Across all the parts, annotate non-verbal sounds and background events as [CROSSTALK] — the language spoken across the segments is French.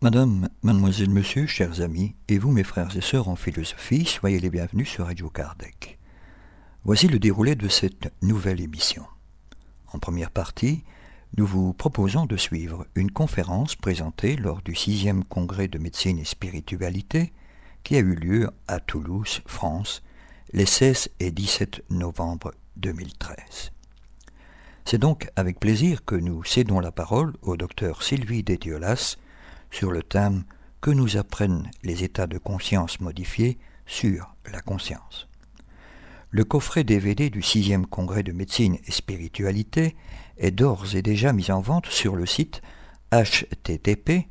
Madame, mademoiselle, monsieur, chers amis, et vous mes frères et sœurs en philosophie, soyez les bienvenus sur Radio Kardec. Voici le déroulé de cette nouvelle émission. En première partie, nous vous proposons de suivre une conférence présentée lors du sixième congrès de médecine et spiritualité qui a eu lieu à Toulouse, France, les 16 et 17 novembre 2013. C'est donc avec plaisir que nous cédons la parole au docteur Sylvie Détiolas, sur le thème Que nous apprennent les états de conscience modifiés sur la conscience. Le coffret DVD du 6e congrès de médecine et spiritualité est d'ores et déjà mis en vente sur le site http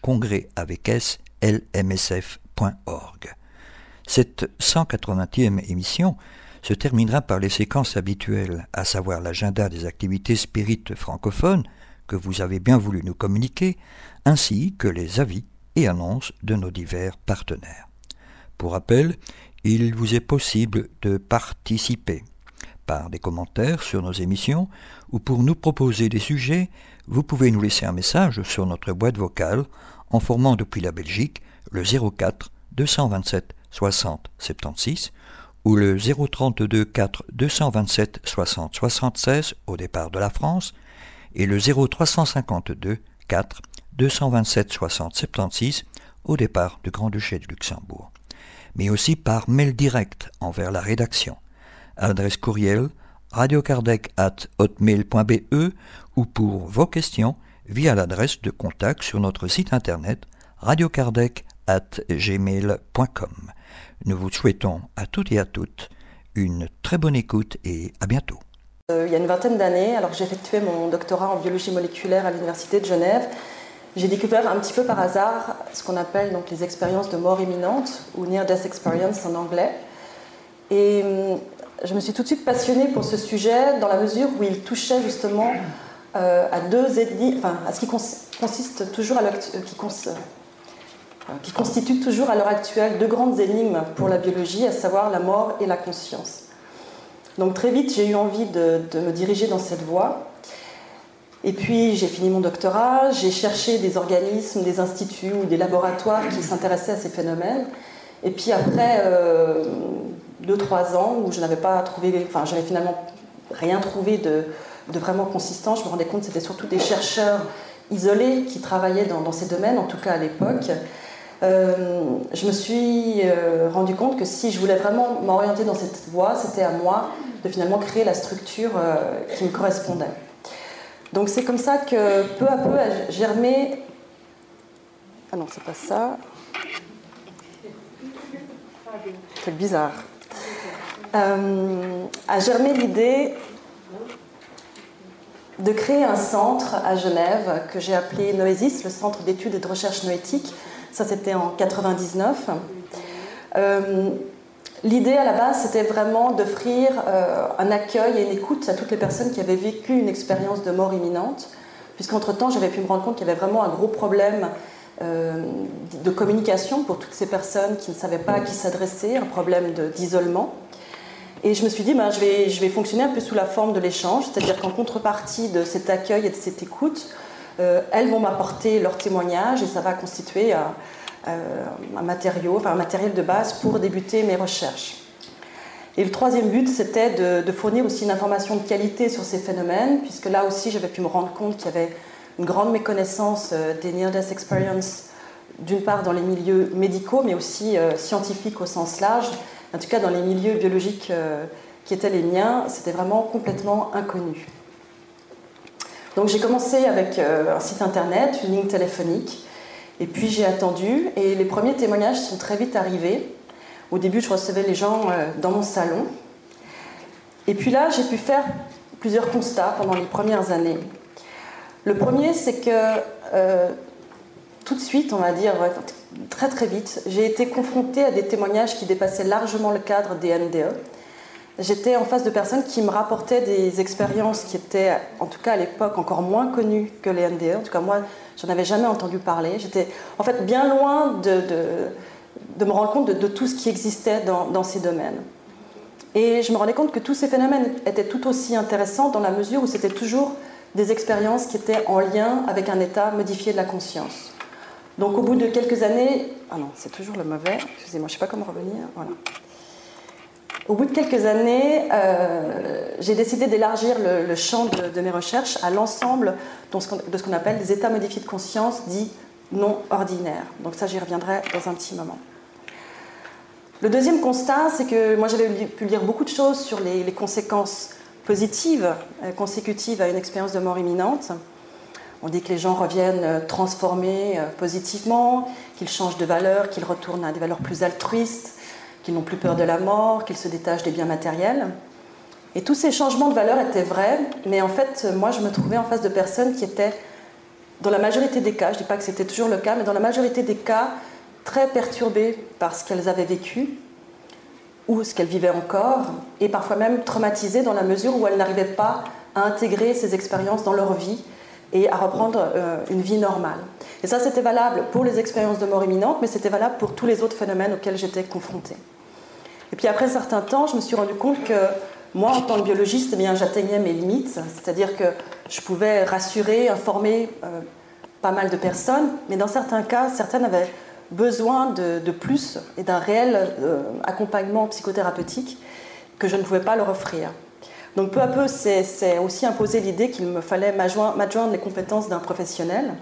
congrès avec lmsf.org. Cette 180e émission se terminera par les séquences habituelles, à savoir l'agenda des activités spirites francophones, que vous avez bien voulu nous communiquer, ainsi que les avis et annonces de nos divers partenaires. Pour rappel, il vous est possible de participer par des commentaires sur nos émissions ou pour nous proposer des sujets, vous pouvez nous laisser un message sur notre boîte vocale en formant depuis la Belgique le 04 227 60 76 ou le 032 4 227 60 76 au départ de la France et le 0352 4 227 60 76 au départ du Grand-Duché de Luxembourg, mais aussi par mail direct envers la rédaction. Adresse courriel radiocardec at hotmail.be ou pour vos questions via l'adresse de contact sur notre site internet radiocardec at gmail.com. Nous vous souhaitons à toutes et à toutes une très bonne écoute et à bientôt. Euh, il y a une vingtaine d'années, alors que j'effectuais mon doctorat en biologie moléculaire à l'Université de Genève, j'ai découvert un petit peu par hasard ce qu'on appelle donc les expériences de mort imminente, ou Near Death Experience en anglais. Et hum, je me suis tout de suite passionnée pour ce sujet dans la mesure où il touchait justement euh, à deux ethnies, enfin à ce qui consiste toujours à qui, qui constitue toujours à l'heure actuelle deux grandes énigmes pour la biologie, à savoir la mort et la conscience. Donc très vite, j'ai eu envie de, me diriger dans cette voie. Et puis j'ai fini mon doctorat, j'ai cherché des organismes, des instituts ou des laboratoires qui s'intéressaient à ces phénomènes. Et puis après euh, deux, trois ans où je n'avais pas trouvé, enfin j'avais finalement rien trouvé de, vraiment consistant, je me rendais compte que c'était surtout des chercheurs isolés qui travaillaient dans ces domaines, en tout cas à l'époque. Euh, je me suis euh, rendu compte que si je voulais vraiment m'orienter dans cette voie, c'était à moi de finalement créer la structure euh, qui me correspondait. Donc c'est comme ça que peu à peu a germé. Ah non, c'est pas ça. C'est bizarre. A germé l'idée de créer un centre à Genève que j'ai appelé Noésis, le centre d'études et de recherche noétique, ça, c'était en 99. Euh, l'idée à la base, c'était vraiment d'offrir euh, un accueil et une écoute à toutes les personnes qui avaient vécu une expérience de mort imminente, puisqu'entre-temps, j'avais pu me rendre compte qu'il y avait vraiment un gros problème euh, de communication pour toutes ces personnes qui ne savaient pas à qui s'adresser, un problème d'isolement. Et je me suis dit, ben, je, vais, fonctionner un peu sous la forme de l'échange, c'est-à-dire qu'en contrepartie de cet accueil et de cette écoute, euh, elles vont m'apporter leur témoignage et ça va constituer euh, un, matériau, enfin un matériel de base pour débuter mes recherches. Et le troisième but, c'était de, fournir aussi une information de qualité sur ces phénomènes, puisque là aussi, j'avais pu me rendre compte qu'il y avait une grande méconnaissance euh, des near-death experience, d'une part dans les milieux médicaux, mais aussi scientifiques au sens large. En tout cas, dans les milieux biologiques qui étaient les miens, c'était vraiment complètement inconnu. Donc j'ai commencé avec euh, un site internet, une ligne téléphonique, et puis j'ai attendu, et les premiers témoignages sont très vite arrivés. Au début, je recevais les gens euh, dans mon salon. Et puis là, j'ai pu faire plusieurs constats pendant les premières années. Le premier, c'est que euh, tout de suite, on va dire très très vite, j'ai été confrontée à des témoignages qui dépassaient largement le cadre des NDE j'étais en face de personnes qui me rapportaient des expériences qui étaient, en tout cas à l'époque, encore moins connues que les NDE. En tout cas, moi, j'en avais jamais entendu parler. J'étais en fait bien loin de, me rendre compte de, tout ce qui existait dans, ces domaines. Et je me rendais compte que tous ces phénomènes étaient tout aussi intéressants dans la mesure où c'était toujours des expériences qui étaient en lien avec un état modifié de la conscience. Donc au bout de quelques années, ah non, c'est toujours le mauvais, excusez-moi, je ne sais pas comment revenir, voilà. Au bout de quelques années, euh, j'ai décidé d'élargir le, champ de, mes recherches à l'ensemble de ce qu'on appelle les états modifiés de conscience dits non ordinaires. Donc ça, j'y reviendrai dans un petit moment. Le deuxième constat, c'est que moi j'avais pu lire beaucoup de choses sur les, conséquences positives euh, consécutives à une expérience de mort imminente. On dit que les gens reviennent euh, transformés positivement, qu'ils changent de valeur, qu'ils retournent à des valeurs plus altruistes, qu'ils n'ont plus peur de la mort, qu'ils se détachent des biens matériels. Et tous ces changements de valeur étaient vrais, mais en fait, moi, je me trouvais en face de personnes qui étaient, dans la majorité des cas, je ne dis pas que c'était toujours le cas, mais dans la majorité des cas, très perturbées par ce qu'elles avaient vécu ou ce qu'elles vivaient encore, et parfois même traumatisées dans la mesure où elles n'arrivaient pas à intégrer ces expériences dans leur vie et à reprendre euh, une vie normale. Et ça, c'était valable pour les expériences de mort imminente, mais c'était valable pour tous les autres phénomènes auxquels j'étais confrontée. Et puis après un certain temps, je me suis rendu compte que moi, en tant que biologiste, eh bien, j'atteignais mes limites, c'est-à-dire que je pouvais rassurer, informer euh, pas mal de personnes, mais dans certains cas, certaines avaient besoin de, plus et d'un réel euh, accompagnement psychothérapeutique que je ne pouvais pas leur offrir. Donc peu à peu, c'est aussi imposé l'idée qu'il me fallait m'adjoindre les compétences d'un professionnel.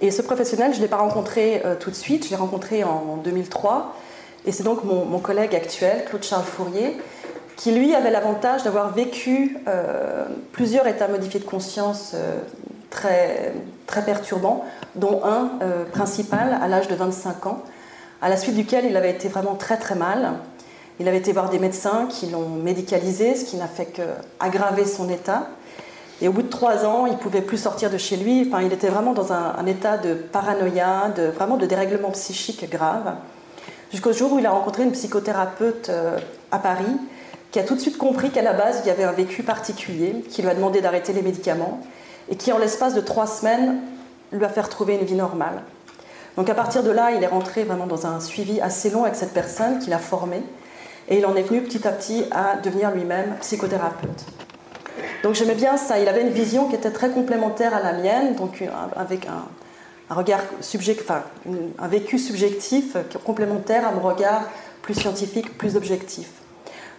Et ce professionnel, je ne l'ai pas rencontré euh, tout de suite, je l'ai rencontré en, 2003. Et c'est donc mon, collègue actuel, Claude-Charles Fourier, qui lui avait l'avantage d'avoir vécu euh, plusieurs états modifiés de conscience très, très perturbants, dont un principal à l'âge de 25 ans, à la suite duquel il avait été vraiment très très mal. Il avait été voir des médecins qui l'ont médicalisé, ce qui n'a fait qu'aggraver son état. Et au bout de trois ans, il pouvait plus sortir de chez lui. Enfin, il était vraiment dans un, état de paranoïa, de, vraiment de dérèglement psychique grave. Jusqu'au jour où il a rencontré une psychothérapeute euh, à Paris qui a tout de suite compris qu'à la base, il y avait un vécu particulier, qui lui a demandé d'arrêter les médicaments et qui, en l'espace de trois semaines, lui a fait retrouver une vie normale. Donc à partir de là, il est rentré vraiment dans un suivi assez long avec cette personne qu'il a formée et il en est venu petit à petit à devenir lui-même psychothérapeute. Donc j'aimais bien ça. Il avait une vision qui était très complémentaire à la mienne, donc avec un, regard subjectif, enfin, un vécu subjectif complémentaire à mon regard plus scientifique, plus objectif.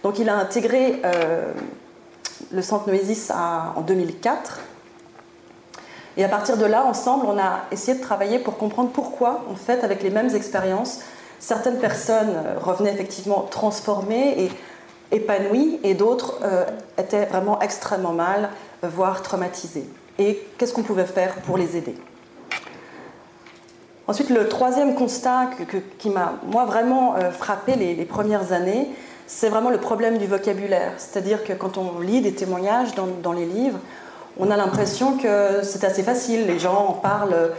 Donc il a intégré euh, le centre Noésis en 2004. Et à partir de là, ensemble, on a essayé de travailler pour comprendre pourquoi, en fait, avec les mêmes expériences, certaines personnes euh, revenaient effectivement transformées et épanouies et d'autres euh, étaient vraiment extrêmement mal, euh, voire traumatisées. Et qu'est-ce qu'on pouvait faire pour les aider? Ensuite, le troisième constat qui m'a, moi, vraiment frappé les, premières années, c'est vraiment le problème du vocabulaire. C'est-à-dire que quand on lit des témoignages dans les livres, on a l'impression que c'est assez facile. Les gens en parlent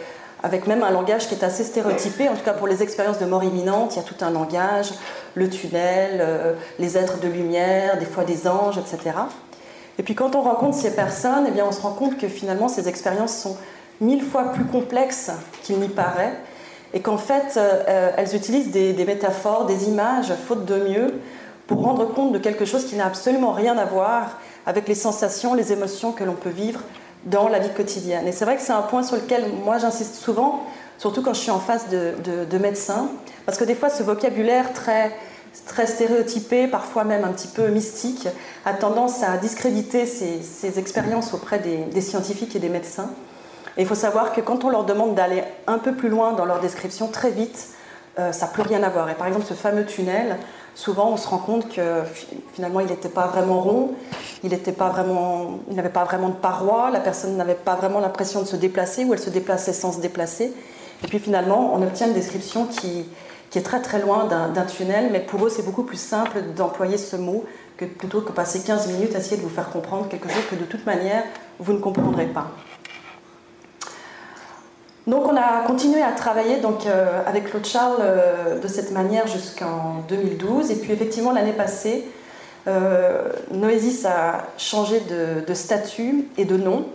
avec même un langage qui est assez stéréotypé. En tout cas, pour les expériences de mort imminente, il y a tout un langage, le tunnel, euh, les êtres de lumière, des fois des anges, etc. Et puis quand on rencontre ces personnes, eh bien, on se rend compte que finalement, ces expériences sont mille fois plus complexes qu'il n'y paraît, et qu'en fait, euh, elles utilisent des, métaphores, des images, faute de mieux, pour rendre compte de quelque chose qui n'a absolument rien à voir avec les sensations, les émotions que l'on peut vivre dans la vie quotidienne. Et c'est vrai que c'est un point sur lequel moi j'insiste souvent, surtout quand je suis en face de, médecins, parce que des fois ce vocabulaire très, très stéréotypé, parfois même un petit peu mystique, a tendance à discréditer ces, expériences auprès des, scientifiques et des médecins. Et il faut savoir que quand on leur demande d'aller un peu plus loin dans leur description, très vite, euh, ça n'a plus rien à voir. Et par exemple, ce fameux tunnel, souvent on se rend compte que finalement il n'était pas vraiment rond, il n'avait pas, vraiment, de paroi, la personne n'avait pas vraiment l'impression de se déplacer ou elle se déplaçait sans se déplacer. Et puis finalement on obtient une description qui, est très très loin d'un tunnel, mais pour eux c'est beaucoup plus simple d'employer ce mot plutôt que passer 15 minutes à essayer de vous faire comprendre quelque chose que de toute manière vous ne comprendrez pas. Donc on a continué à travailler donc, euh, avec Claude Charles euh, de cette manière jusqu'en 2012. Et puis effectivement l'année passée, Noésis a changé de, statut et de nom.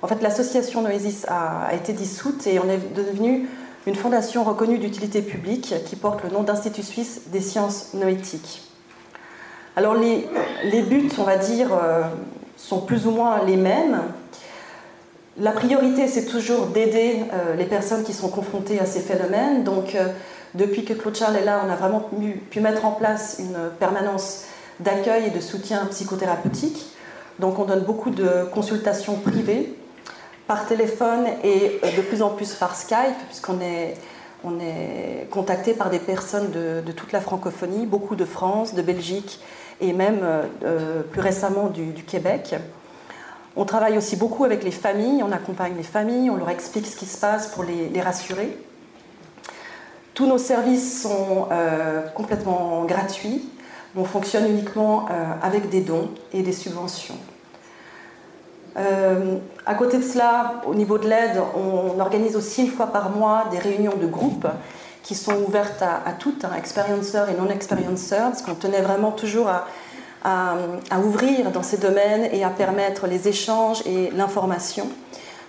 En fait, l'association Noésis a, été dissoute et on est devenu une fondation reconnue d'utilité publique qui porte le nom d'Institut suisse des sciences noétiques. Alors les, les buts, on va dire, sont plus ou moins les mêmes. La priorité, c'est toujours d'aider euh, les personnes qui sont confrontées à ces phénomènes. Donc, euh, depuis que Claude Charles est là, on a vraiment pu, mettre en place une permanence d'accueil et de soutien psychothérapeutique. Donc, on donne beaucoup de consultations privées par téléphone et euh, de plus en plus par Skype, puisqu'on est, on est contacté par des personnes de, toute la francophonie, beaucoup de France, de Belgique et même plus récemment du Québec. On travaille aussi beaucoup avec les familles, on accompagne les familles, on leur explique ce qui se passe pour les, rassurer. Tous nos services sont euh, complètement gratuits. On fonctionne uniquement euh, avec des dons et des subventions. Euh, à côté de cela, au niveau de l'aide, on organise aussi une fois par mois des réunions de groupe qui sont ouvertes à, toutes, hein, et non-experienceurs, parce qu'on tenait vraiment toujours à, à, ouvrir dans ces domaines et à permettre les échanges et l'information.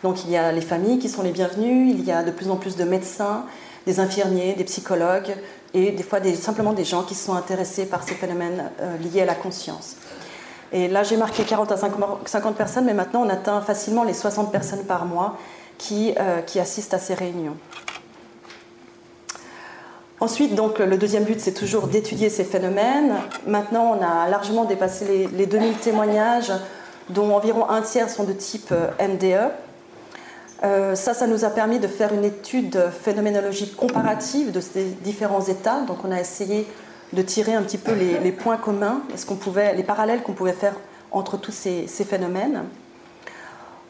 Donc il y a les familles qui sont les bienvenues, il y a de plus en plus de médecins, des infirmiers, des psychologues et des fois simplement des gens qui sont intéressés par ces phénomènes euh, liés à la conscience. Et là j'ai marqué 40 à 50 personnes, mais maintenant on atteint facilement les 60 personnes par mois qui, euh, qui assistent à ces réunions. Ensuite, donc, le deuxième but, c'est toujours d'étudier ces phénomènes. Maintenant, on a largement dépassé les, 2000 témoignages, dont environ un tiers sont de type. Euh, euh, ça, ça nous a permis de faire une étude phénoménologique comparative de ces différents états. Donc, on a essayé de tirer un petit peu les, points communs, les parallèles qu'on pouvait faire entre tous ces, phénomènes.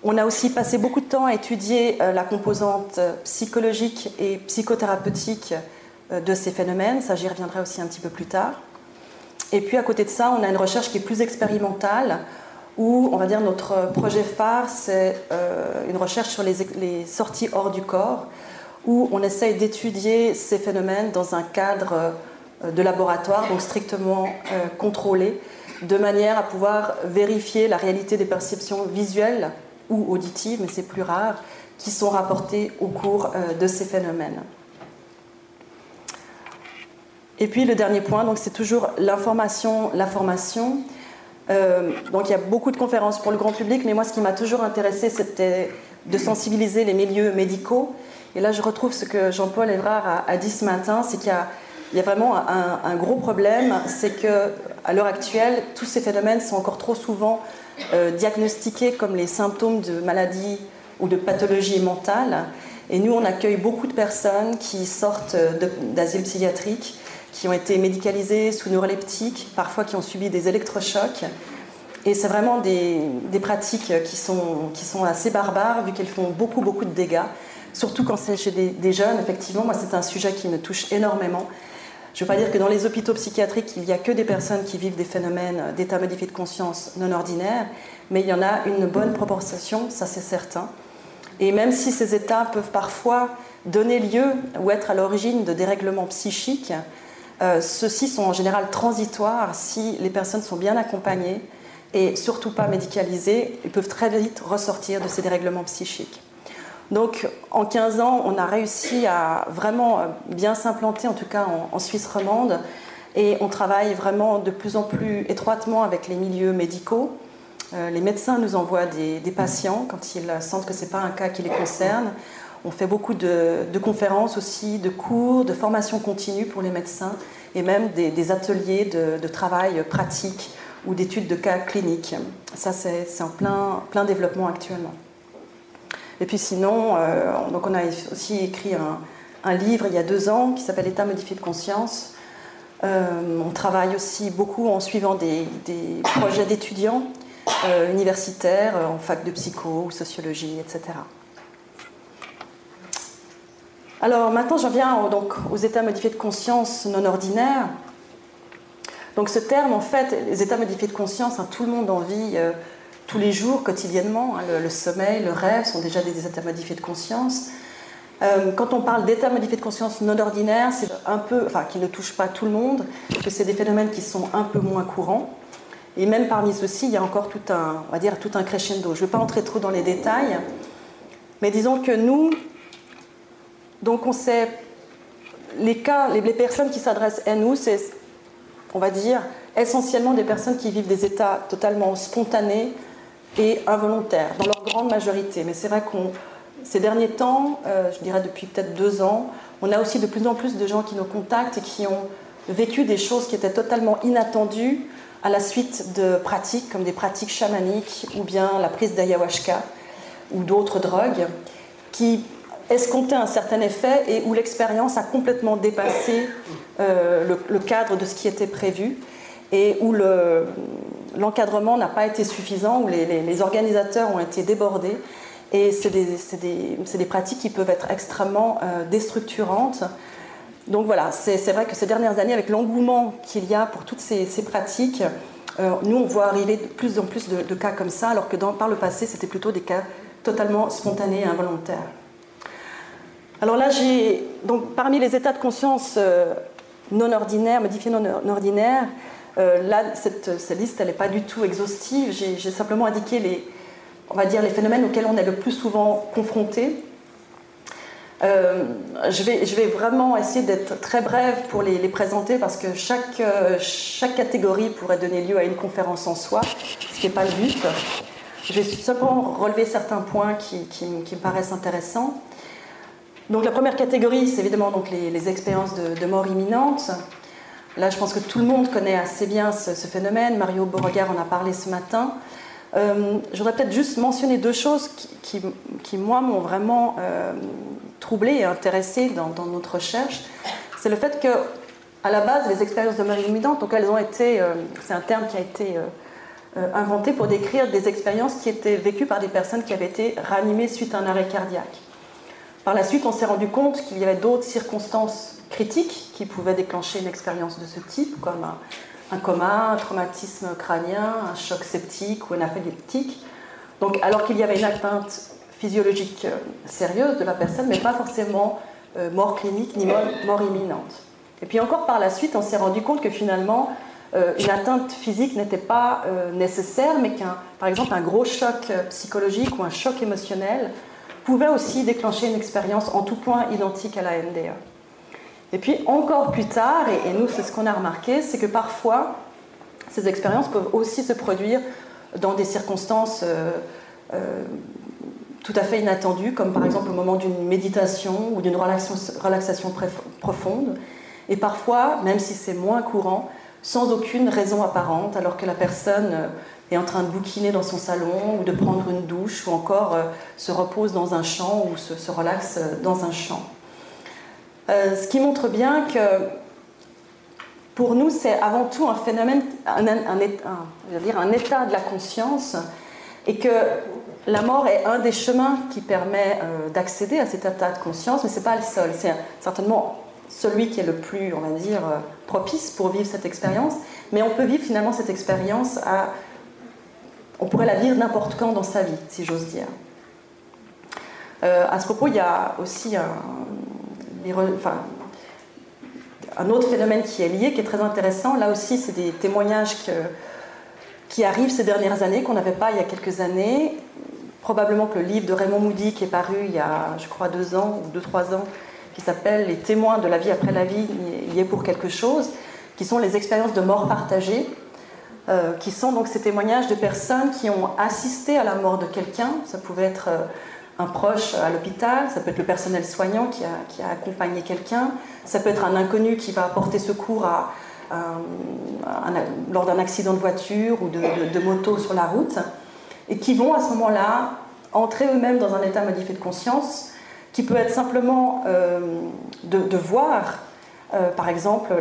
On a aussi passé beaucoup de temps à étudier euh, la composante psychologique et psychothérapeutique de ces phénomènes. Ça, j'y reviendrai aussi un petit peu plus tard. Et puis à côté de ça, on a une recherche qui est plus expérimentale, où on va dire notre projet phare, c'est euh, une recherche sur les, sorties hors du corps, où on essaye d'étudier ces phénomènes dans un cadre euh, de laboratoire, donc strictement contrôlé, de manière à pouvoir vérifier la réalité des perceptions visuelles ou auditives, mais c'est plus rare, qui sont rapportées au cours de ces phénomènes. Et puis le dernier point, donc c'est toujours l'information, la formation. Euh, donc il y a beaucoup de conférences pour le grand public, mais moi ce qui m'a toujours intéressé, c'était de sensibiliser les milieux médicaux. Et là, je retrouve ce que Jean-Paul Evrard a, dit ce matin, c'est qu'il y, a vraiment un, gros problème, c'est que à l'heure actuelle, tous ces phénomènes sont encore trop souvent euh, diagnostiqués comme les symptômes de maladies ou de pathologies mentales. Et nous, on accueille beaucoup de personnes qui sortent d'asile psychiatrique qui ont été médicalisés sous neuroleptiques, parfois qui ont subi des électrochocs. Et c'est vraiment des, pratiques qui sont, qui sont assez barbares, vu qu'elles font beaucoup, beaucoup de dégâts. Surtout quand c'est chez des, jeunes, effectivement, moi c'est un sujet qui me touche énormément. Je ne veux pas dire que dans les hôpitaux psychiatriques, il n'y a que des personnes qui vivent des phénomènes d'état modifié de conscience non ordinaires, mais il y en a une bonne proportion, ça c'est certain. Et même si ces états peuvent parfois donner lieu ou être à l'origine de dérèglements psychiques, euh, ceux-ci sont en général transitoires si les personnes sont bien accompagnées et surtout pas médicalisées. Ils peuvent très vite ressortir de ces dérèglements psychiques. Donc en 15 ans, on a réussi à vraiment euh, bien s'implanter, en tout cas en, Suisse romande, et on travaille vraiment de plus en plus étroitement avec les milieux médicaux. Euh, les médecins nous envoient des, des, patients quand ils sentent que ce n'est pas un cas qui les concerne. On fait beaucoup de, conférences aussi, de cours, de formation continue pour les médecins et même des, ateliers de, travail pratique ou d'études de cas cliniques. Ça, c'est en plein, plein développement actuellement. Et puis sinon, euh, donc on a aussi écrit un, livre il y a deux ans qui s'appelle État modifié de conscience. Euh, on travaille aussi beaucoup en suivant des, projets d'étudiants euh, universitaires en fac de psycho ou sociologie, etc. Alors maintenant, j'en viens donc, aux états modifiés de conscience non ordinaires. Donc ce terme, en fait, les états modifiés de conscience, hein, tout le monde en vit euh, tous les jours, quotidiennement. Hein, le, sommeil, le rêve sont déjà des états modifiés de conscience. Euh, quand on parle d'états modifiés de conscience non ordinaires, c'est un peu, enfin, qui ne touchent pas tout le monde, que c'est des phénomènes qui sont un peu moins courants. Et même parmi ceux-ci, il y a encore tout un, on va dire, tout un crescendo. Je ne vais pas entrer trop dans les détails, mais disons que nous, donc on sait, les cas, les, personnes qui s'adressent à nous, c'est, on va dire, essentiellement des personnes qui vivent des états totalement spontanés et involontaires, dans leur grande majorité. Mais c'est vrai qu'on, ces derniers temps, euh, je dirais depuis peut-être deux ans, on a aussi de plus en plus de gens qui nous contactent et qui ont vécu des choses qui étaient totalement inattendues à la suite de pratiques comme des pratiques chamaniques ou bien la prise d'ayahuasca ou d'autres drogues qui escomptaient un certain effet et où l'expérience a complètement dépassé euh, le, cadre de ce qui était prévu et où l'encadrement n'a pas été suffisant, où les, organisateurs ont été débordés. Et c'est des, pratiques qui peuvent être extrêmement euh, déstructurantes donc voilà, c'est vrai que ces dernières années, avec l'engouement qu'il y a pour toutes ces, pratiques, euh, nous, on voit arriver de plus en plus de, cas comme ça, alors que par le passé, c'était plutôt des cas totalement spontanés et involontaires. Alors là, donc parmi les états de conscience euh, non ordinaires, modifiés non ordinaires, euh, là, cette, liste, elle n'est pas du tout exhaustive. J'ai simplement indiqué les, on va dire, les phénomènes auxquels on est le plus souvent confronté. Euh, je, vais, je, vais, vraiment essayer d'être très brève pour les, présenter parce que chaque, chaque, catégorie pourrait donner lieu à une conférence en soi, ce qui n'est pas le but. Je vais simplement relever certains points qui, qui, me paraissent intéressants. Donc la première catégorie, c'est évidemment les, expériences de, mort imminente. Là, je pense que tout le monde connaît assez bien ce, phénomène. Mario Beauregard en a parlé ce matin. Euh, je voudrais peut-être juste mentionner deux choses qui, moi, m'ont vraiment troublé et intéressé dans, notre recherche, c'est le fait que, à la base, les expériences de mort imminente, elles ont été, euh, c'est un terme qui a été euh, euh, inventé pour décrire des expériences qui étaient vécues par des personnes qui avaient été réanimées suite à un arrêt cardiaque. Par la suite, on s'est rendu compte qu'il y avait d'autres circonstances critiques qui pouvaient déclencher une expérience de ce type, comme un, coma, un traumatisme crânien, un choc septique ou un aphalétique. Donc, alors qu'il y avait une atteinte physiologique euh, sérieuse de la personne, mais pas forcément euh, mort clinique ni mort, imminente. Et puis encore par la suite, on s'est rendu compte que finalement, euh, une atteinte physique n'était pas nécessaire, mais qu'un, par exemple, un gros choc psychologique ou un choc émotionnel pouvait aussi déclencher une expérience en tout point identique à la NDE. Et puis encore plus tard, et, nous c'est ce qu'on a remarqué, c'est que parfois ces expériences peuvent aussi se produire dans des circonstances tout à fait inattendues, comme par exemple au moment d'une méditation ou d'une relaxation, profonde, et parfois, même si c'est moins courant, sans aucune raison apparente, alors que la personne euh, est en train de bouquiner dans son salon ou de prendre une douche ou encore euh, se repose dans un champ ou se, relaxe euh, dans un champ. ce qui montre bien que pour nous, c'est avant tout un phénomène, un, dire un état de la conscience et que la mort est un des chemins qui permet euh, d'accéder à cet état de conscience, mais ce n'est pas le seul. C'est certainement celui qui est le plus, on va dire, euh, propice pour vivre cette expérience. Mais on peut vivre finalement cette expérience à. On pourrait la vivre n'importe quand dans sa vie, si j'ose dire. Euh, à ce propos, il y a aussi un, autre phénomène qui est lié, qui est très intéressant. Là aussi, c'est des témoignages qui arrivent ces dernières années, qu'on n'avait pas il y a quelques années, probablement que le livre de Raymond Moody qui est paru il y a, je crois, deux ans ou deux, trois ans, qui s'appelle Les témoins de la vie après la vie, y est pour quelque chose, qui sont les expériences de mort partagée, euh, qui sont donc ces témoignages de personnes qui ont assisté à la mort de quelqu'un. Ça pouvait être euh, un proche à l'hôpital, ça peut être le personnel soignant qui a, qui a accompagné quelqu'un, ça peut être un inconnu qui va apporter secours à, lors d'un accident de voiture ou de, de moto sur la route et qui vont à ce moment-là entrer eux-mêmes dans un état modifié de conscience qui peut être simplement euh, de, voir, euh, par exemple,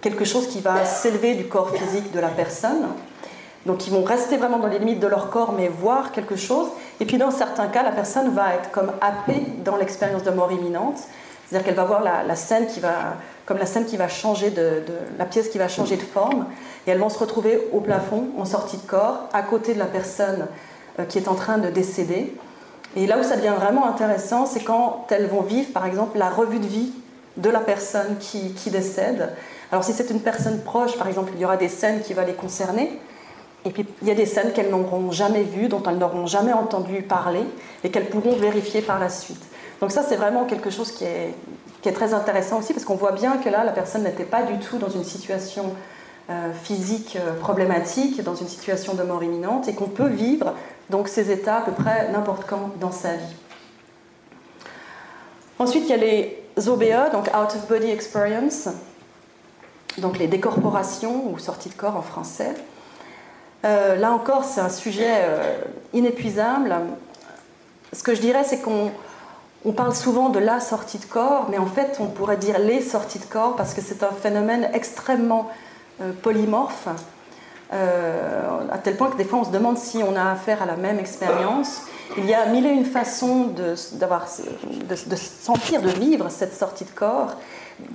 quelque chose qui va s'élever du corps physique de la personne. Donc ils vont rester vraiment dans les limites de leur corps, mais voir quelque chose. Et puis dans certains cas, la personne va être comme happée dans l'expérience de mort imminente. C'est-à-dire qu'elle va voir la, scène qui va, comme la scène qui va changer de, la pièce qui va changer de forme, et elles vont se retrouver au plafond, en sortie de corps, à côté de la personne euh, qui est en train de décéder. Et là où ça devient vraiment intéressant, c'est quand elles vont vivre, par exemple, la revue de vie de la personne qui, décède. Alors si c'est une personne proche, par exemple, il y aura des scènes qui vont les concerner. Et puis il y a des scènes qu'elles n'auront jamais vues, dont elles n'auront jamais entendu parler et qu'elles pourront vérifier par la suite. Donc ça, c'est vraiment quelque chose qui est, qui est très intéressant aussi parce qu'on voit bien que là, la personne n'était pas du tout dans une situation euh, physique euh, problématique, dans une situation de mort imminente et qu'on peut vivre donc ces états à peu près n'importe quand dans sa vie. Ensuite, il y a les OBE, donc Out of Body Experience, donc les décorporations ou sorties de corps en français. Euh, là encore, c'est un sujet inépuisable. Ce que je dirais, c'est qu'on on parle souvent de la sortie de corps, mais en fait, on pourrait dire les sorties de corps parce que c'est un phénomène extrêmement euh, polymorphe, euh, à tel point que des fois, on se demande si on a affaire à la même expérience. Il y a mille et une façons de, sentir, de vivre cette sortie de corps,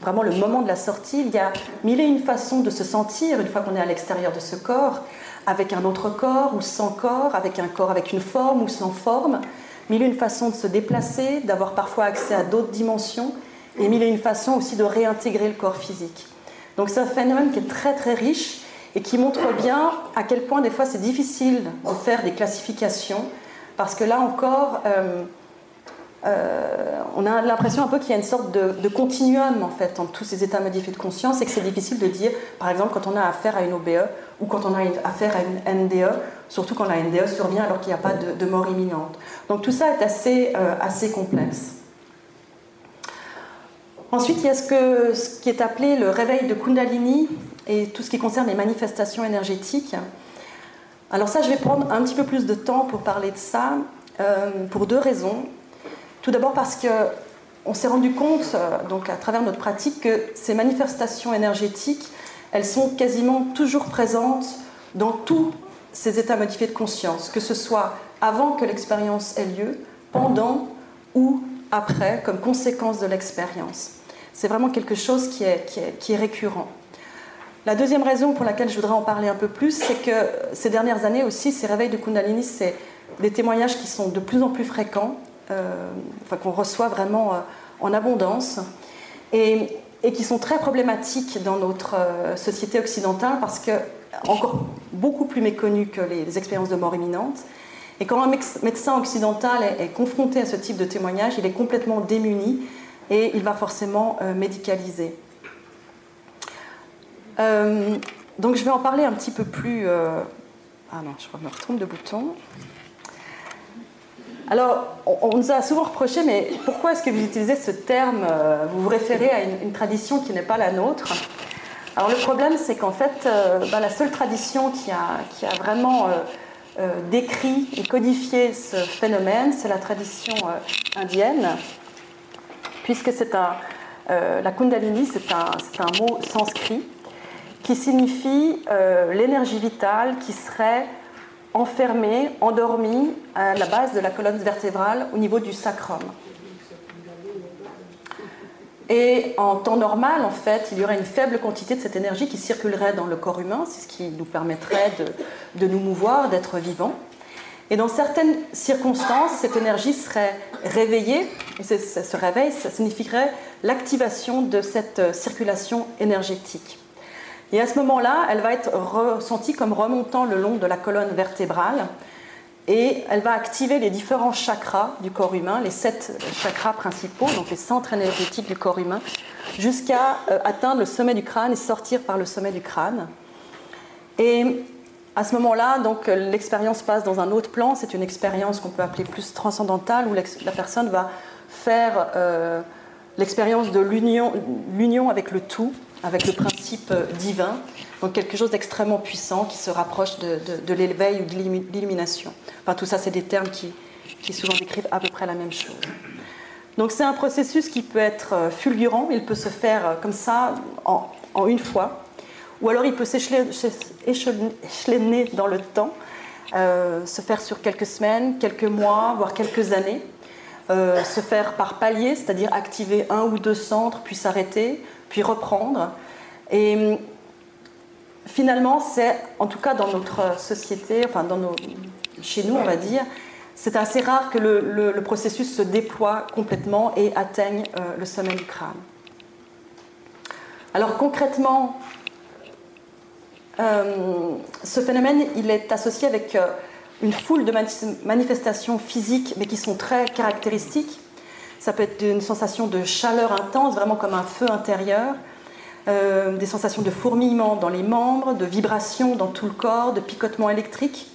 vraiment le moment de la sortie. Il y a mille et une façons de se sentir une fois qu'on est à l'extérieur de ce corps, avec un autre corps ou sans corps, avec un corps avec une forme ou sans forme mille et une façons de se déplacer, d'avoir parfois accès à d'autres dimensions, et mille et une façons aussi de réintégrer le corps physique. Donc c'est un phénomène qui est très très riche et qui montre bien à quel point des fois c'est difficile de faire des classifications, parce que là encore, euh, euh, on a l'impression un peu qu'il y a une sorte de, continuum en fait entre tous ces états modifiés de conscience et que c'est difficile de dire, par exemple, quand on a affaire à une OBE ou quand on a affaire à une NDE, surtout quand la NDE survient alors qu'il n'y a pas de, mort imminente. Donc tout ça est assez, euh, assez complexe. Ensuite, il y a ce, que, ce qui est appelé le réveil de Kundalini et tout ce qui concerne les manifestations énergétiques. Alors ça, je vais prendre un petit peu plus de temps pour parler de ça, euh, pour deux raisons. Tout d'abord parce qu'on s'est rendu compte, euh, donc à travers notre pratique, que ces manifestations énergétiques, elles sont quasiment toujours présentes dans tous ces états modifiés de conscience, que ce soit avant que l'expérience ait lieu, pendant ou après, comme conséquence de l'expérience. C'est vraiment quelque chose qui est, récurrent. La deuxième raison pour laquelle je voudrais en parler un peu plus, c'est que ces dernières années aussi, ces réveils de Kundalini, c'est des témoignages qui sont de plus en plus fréquents euh, qu'on reçoit vraiment euh, en abondance, et, qui sont très problématiques dans notre euh, société occidentale parce que encore beaucoup plus méconnues que les, expériences de mort imminente. Et quand un médecin occidental est, confronté à ce type de témoignage, il est complètement démuni et il va forcément médicaliser. Donc je vais en parler un petit peu plus. Ah non, je me retrompe de bouton. Alors, on, nous a souvent reproché, mais pourquoi est-ce que vous utilisez ce terme euh, Vous vous référez à une, tradition qui n'est pas la nôtre? Alors, le problème, c'est qu'en fait, euh, bah, la seule tradition qui a, vraiment euh, décrit et codifié ce phénomène, c'est la tradition indienne, puisque c'est un, la Kundalini, c'est un, un, mot sanskrit qui signifie l'énergie vitale qui serait enfermé, endormi à la base de la colonne vertébrale au niveau du sacrum. Et en temps normal, en fait, il y aurait une faible quantité de cette énergie qui circulerait dans le corps humain, c'est ce qui nous permettrait de, nous mouvoir, d'être vivants. Et dans certaines circonstances, cette énergie serait réveillée, et ce réveil, ça signifierait l'activation de cette circulation énergétique. Et à ce moment-là, elle va être ressentie comme remontant le long de la colonne vertébrale et elle va activer les différents chakras du corps humain, les sept chakras principaux, donc les centres énergétiques du corps humain, jusqu'à euh, atteindre le sommet du crâne et sortir par le sommet du crâne. Et à ce moment-là, donc l'expérience passe dans un autre plan. C'est une expérience qu'on peut appeler plus transcendantale, où la personne va faire euh, l'expérience de l'union avec le tout, avec le principe euh, divin, donc quelque chose d'extrêmement puissant qui se rapproche de, l'éveil ou de l'illumination. Enfin, tout ça, c'est des termes qui, souvent décrivent à peu près la même chose. Donc c'est un processus qui peut être euh, fulgurant, il peut se faire euh, comme ça en, une fois, ou alors il peut s'échelonner dans le temps, se faire sur quelques semaines, quelques mois, voire quelques années, se faire par palier, c'est-à-dire activer un ou deux centres, puis s'arrêter, puis reprendre. Et hum, finalement, c'est, en tout cas dans notre société, enfin dans nos, chez nous, on va dire, c'est assez rare que le, processus se déploie complètement et atteigne euh, le sommet du crâne. Alors concrètement, ce phénomène, il est associé avec une foule de manifestations physiques, mais qui sont très caractéristiques. Ça peut être une sensation de chaleur intense, vraiment comme un feu intérieur, euh, des sensations de fourmillement dans les membres, de vibrations dans tout le corps, de picotements électriques,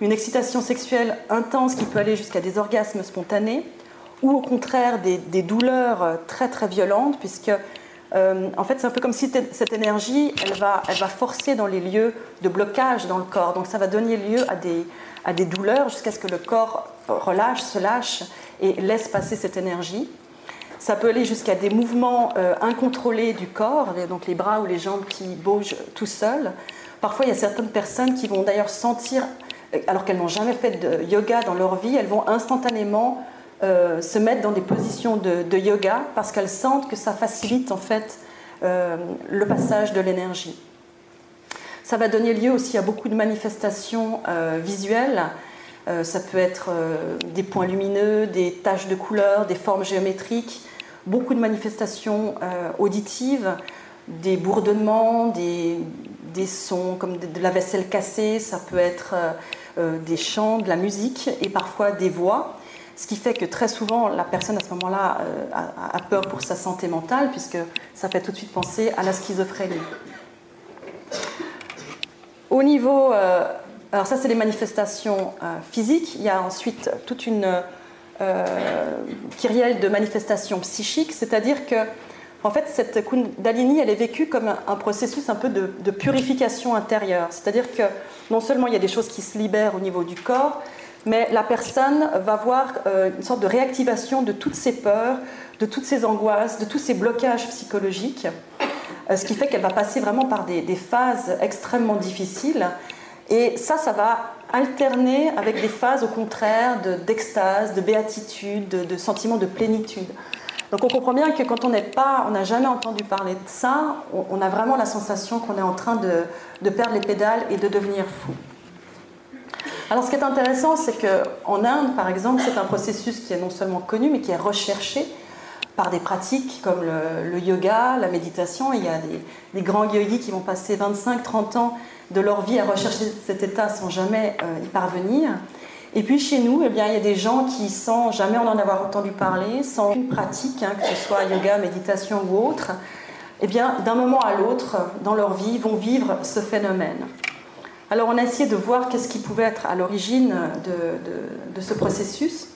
une excitation sexuelle intense qui peut aller jusqu'à des orgasmes spontanés, ou au contraire des, douleurs très très violentes, puisque euh, en fait c'est un peu comme si cette énergie, elle va, elle va forcer dans les lieux de blocage dans le corps, donc ça va donner lieu à des, à des douleurs jusqu'à ce que le corps relâche, se lâche et laisse passer cette énergie. Ça peut aller jusqu'à des mouvements euh, incontrôlés du corps, donc les bras ou les jambes qui bougent tout seuls. Parfois, il y a certaines personnes qui vont d'ailleurs sentir, euh, alors qu'elles n'ont jamais fait de yoga dans leur vie, elles vont instantanément euh, se mettre dans des positions de, yoga parce qu'elles sentent que ça facilite en fait le passage de l'énergie. Ça va donner lieu aussi à beaucoup de manifestations visuelles. Euh, ça peut être euh, des points lumineux, des taches de couleurs, des formes géométriques, beaucoup de manifestations auditives, des bourdonnements, des, sons comme de, la vaisselle cassée, ça peut être des chants, de la musique et parfois des voix. Ce qui fait que très souvent, la personne à ce moment-là a, peur pour sa santé mentale, puisque ça fait tout de suite penser à la schizophrénie. Au niveau, euh, alors ça c'est les manifestations euh, physiques, il y a ensuite toute une euh, kyrielle de manifestations psychiques, c'est-à-dire que en fait cette Kundalini elle est vécue comme un, processus un peu de, purification intérieure, c'est-à-dire que non seulement il y a des choses qui se libèrent au niveau du corps, mais la personne va voir une sorte de réactivation de toutes ses peurs, de toutes ses angoisses, de tous ses blocages psychologiques. Euh, ce qui fait qu'elle va passer vraiment par des, phases extrêmement difficiles. Et ça, ça va alterner avec des phases au contraire d'extase, de, béatitude, de, sentiment de plénitude. Donc on comprend bien que quand on n'est pas, on n'a jamais entendu parler de ça, on, a vraiment la sensation qu'on est en train de, de, perdre les pédales et de devenir fou. Alors ce qui est intéressant, c'est qu'en Inde, par exemple, c'est un processus qui est non seulement connu, mais qui est recherché par des pratiques comme le, yoga, la méditation. Il y a des, grands yogis qui vont passer 25-30 ans de leur vie à rechercher cet état sans jamais euh, y parvenir. Et puis chez nous, eh bien, il y a des gens qui, sans jamais en avoir entendu parler, sans une pratique, hein, que ce soit yoga, méditation ou autre, eh bien, d'un moment à l'autre, dans leur vie, vont vivre ce phénomène. Alors on a essayé de voir qu'est-ce qui pouvait être à l'origine de, de, ce processus.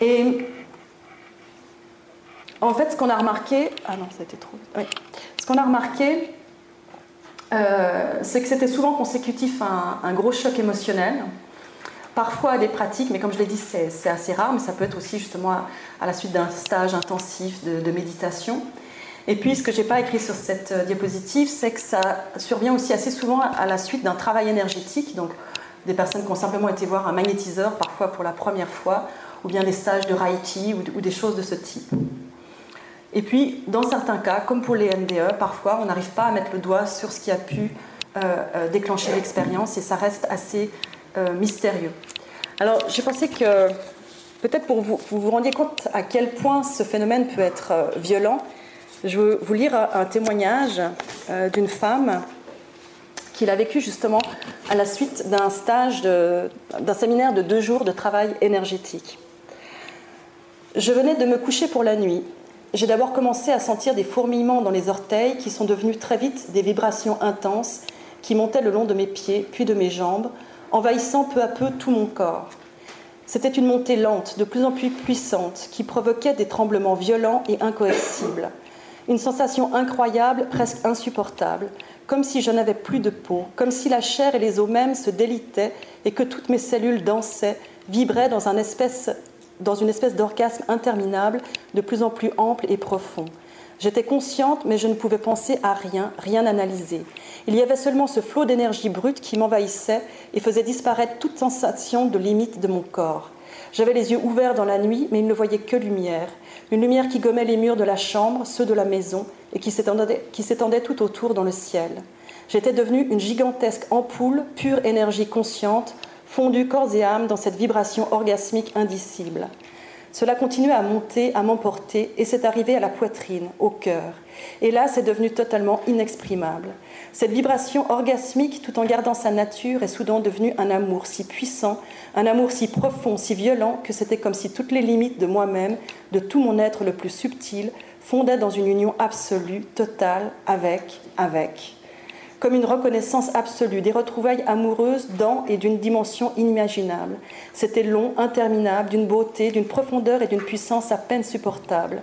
Et en fait, ce qu'on a remarqué, ah non, été trop. Ce qu'on a remarqué, euh, c'est que c'était souvent consécutif à un, gros choc émotionnel, parfois des pratiques, mais comme je l'ai dit, c'est assez rare, mais ça peut être aussi justement à, la suite d'un stage intensif de, méditation. Et puis, ce que je n'ai pas écrit sur cette euh, diapositive, c'est que ça survient aussi assez souvent à la suite d'un travail énergétique, donc des personnes qui ont simplement été voir un magnétiseur, parfois pour la première fois, ou bien des stages de Reiki ou des choses de ce type. Et puis, dans certains cas, comme pour les MDE, parfois, on n'arrive pas à mettre le doigt sur ce qui a pu euh, euh, déclencher l'expérience et ça reste assez euh, mystérieux. Alors, j'ai pensé que peut-être pour vous, vous vous rendiez compte à quel point ce phénomène peut être violent, je veux vous lire un témoignage d'une femme qu'il a vécu justement à la suite d'un stage, d'un séminaire de deux jours de travail énergétique. Je venais de me coucher pour la nuit j'ai d'abord commencé à sentir des fourmillements dans les orteils qui sont devenus très vite des vibrations intenses qui montaient le long de mes pieds, puis de mes jambes, envahissant peu à peu tout mon corps. C'était une montée lente, de plus en plus puissante, qui provoquait des tremblements violents et incoercibles. Une sensation incroyable, presque insupportable, comme si je n'avais plus de peau, comme si la chair et les os mêmes se délitaient et que toutes mes cellules dansaient, vibraient dans un espèce dans une espèce d'orgasme interminable, de plus en plus ample et profond. J'étais consciente, mais je ne pouvais penser à rien, rien analyser. Il y avait seulement ce flot d'énergie brute qui m'envahissait et faisait disparaître toute sensation de limite de mon corps. J'avais les yeux ouverts dans la nuit, mais il ne voyait que lumière. Une lumière qui gommait les murs de la chambre, ceux de la maison, et qui s'étendait tout autour dans le ciel. J'étais devenue une gigantesque ampoule, pure énergie consciente, fondu corps et âme dans cette vibration orgasmique indicible. Cela continuait à monter, à m'emporter, et c'est arrivé à la poitrine, au cœur. Et là, c'est devenu totalement inexprimable. Cette vibration orgasmique, tout en gardant sa nature, est soudain devenue un amour si puissant, un amour si profond, si violent, que c'était comme si toutes les limites de moi-même, de tout mon être le plus subtil, fondaient dans une union absolue, totale, avec, avec comme une reconnaissance absolue, des retrouvailles amoureuses dans et d'une dimension inimaginable. C'était long, interminable, d'une beauté, d'une profondeur et d'une puissance à peine supportable.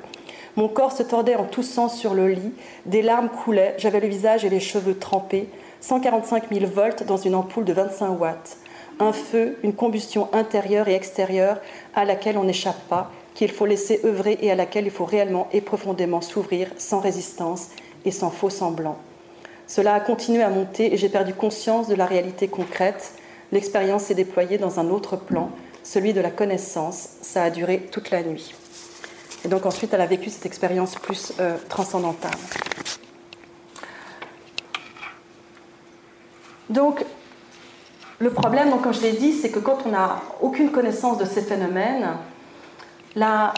Mon corps se tordait en tous sens sur le lit, des larmes coulaient, j'avais le visage et les cheveux trempés, 145 000 volts dans une ampoule de 25 watts. Un feu, une combustion intérieure et extérieure à laquelle on n'échappe pas, qu'il faut laisser œuvrer et à laquelle il faut réellement et profondément s'ouvrir sans résistance et sans faux semblant. Cela a continué à monter et j'ai perdu conscience de la réalité concrète. L'expérience s'est déployée dans un autre plan, celui de la connaissance. Ça a duré toute la nuit. Et donc ensuite, elle a vécu cette expérience plus euh, transcendantale. Donc, le problème, donc, comme je l'ai dit, c'est que quand on n'a aucune connaissance de ces phénomènes, la,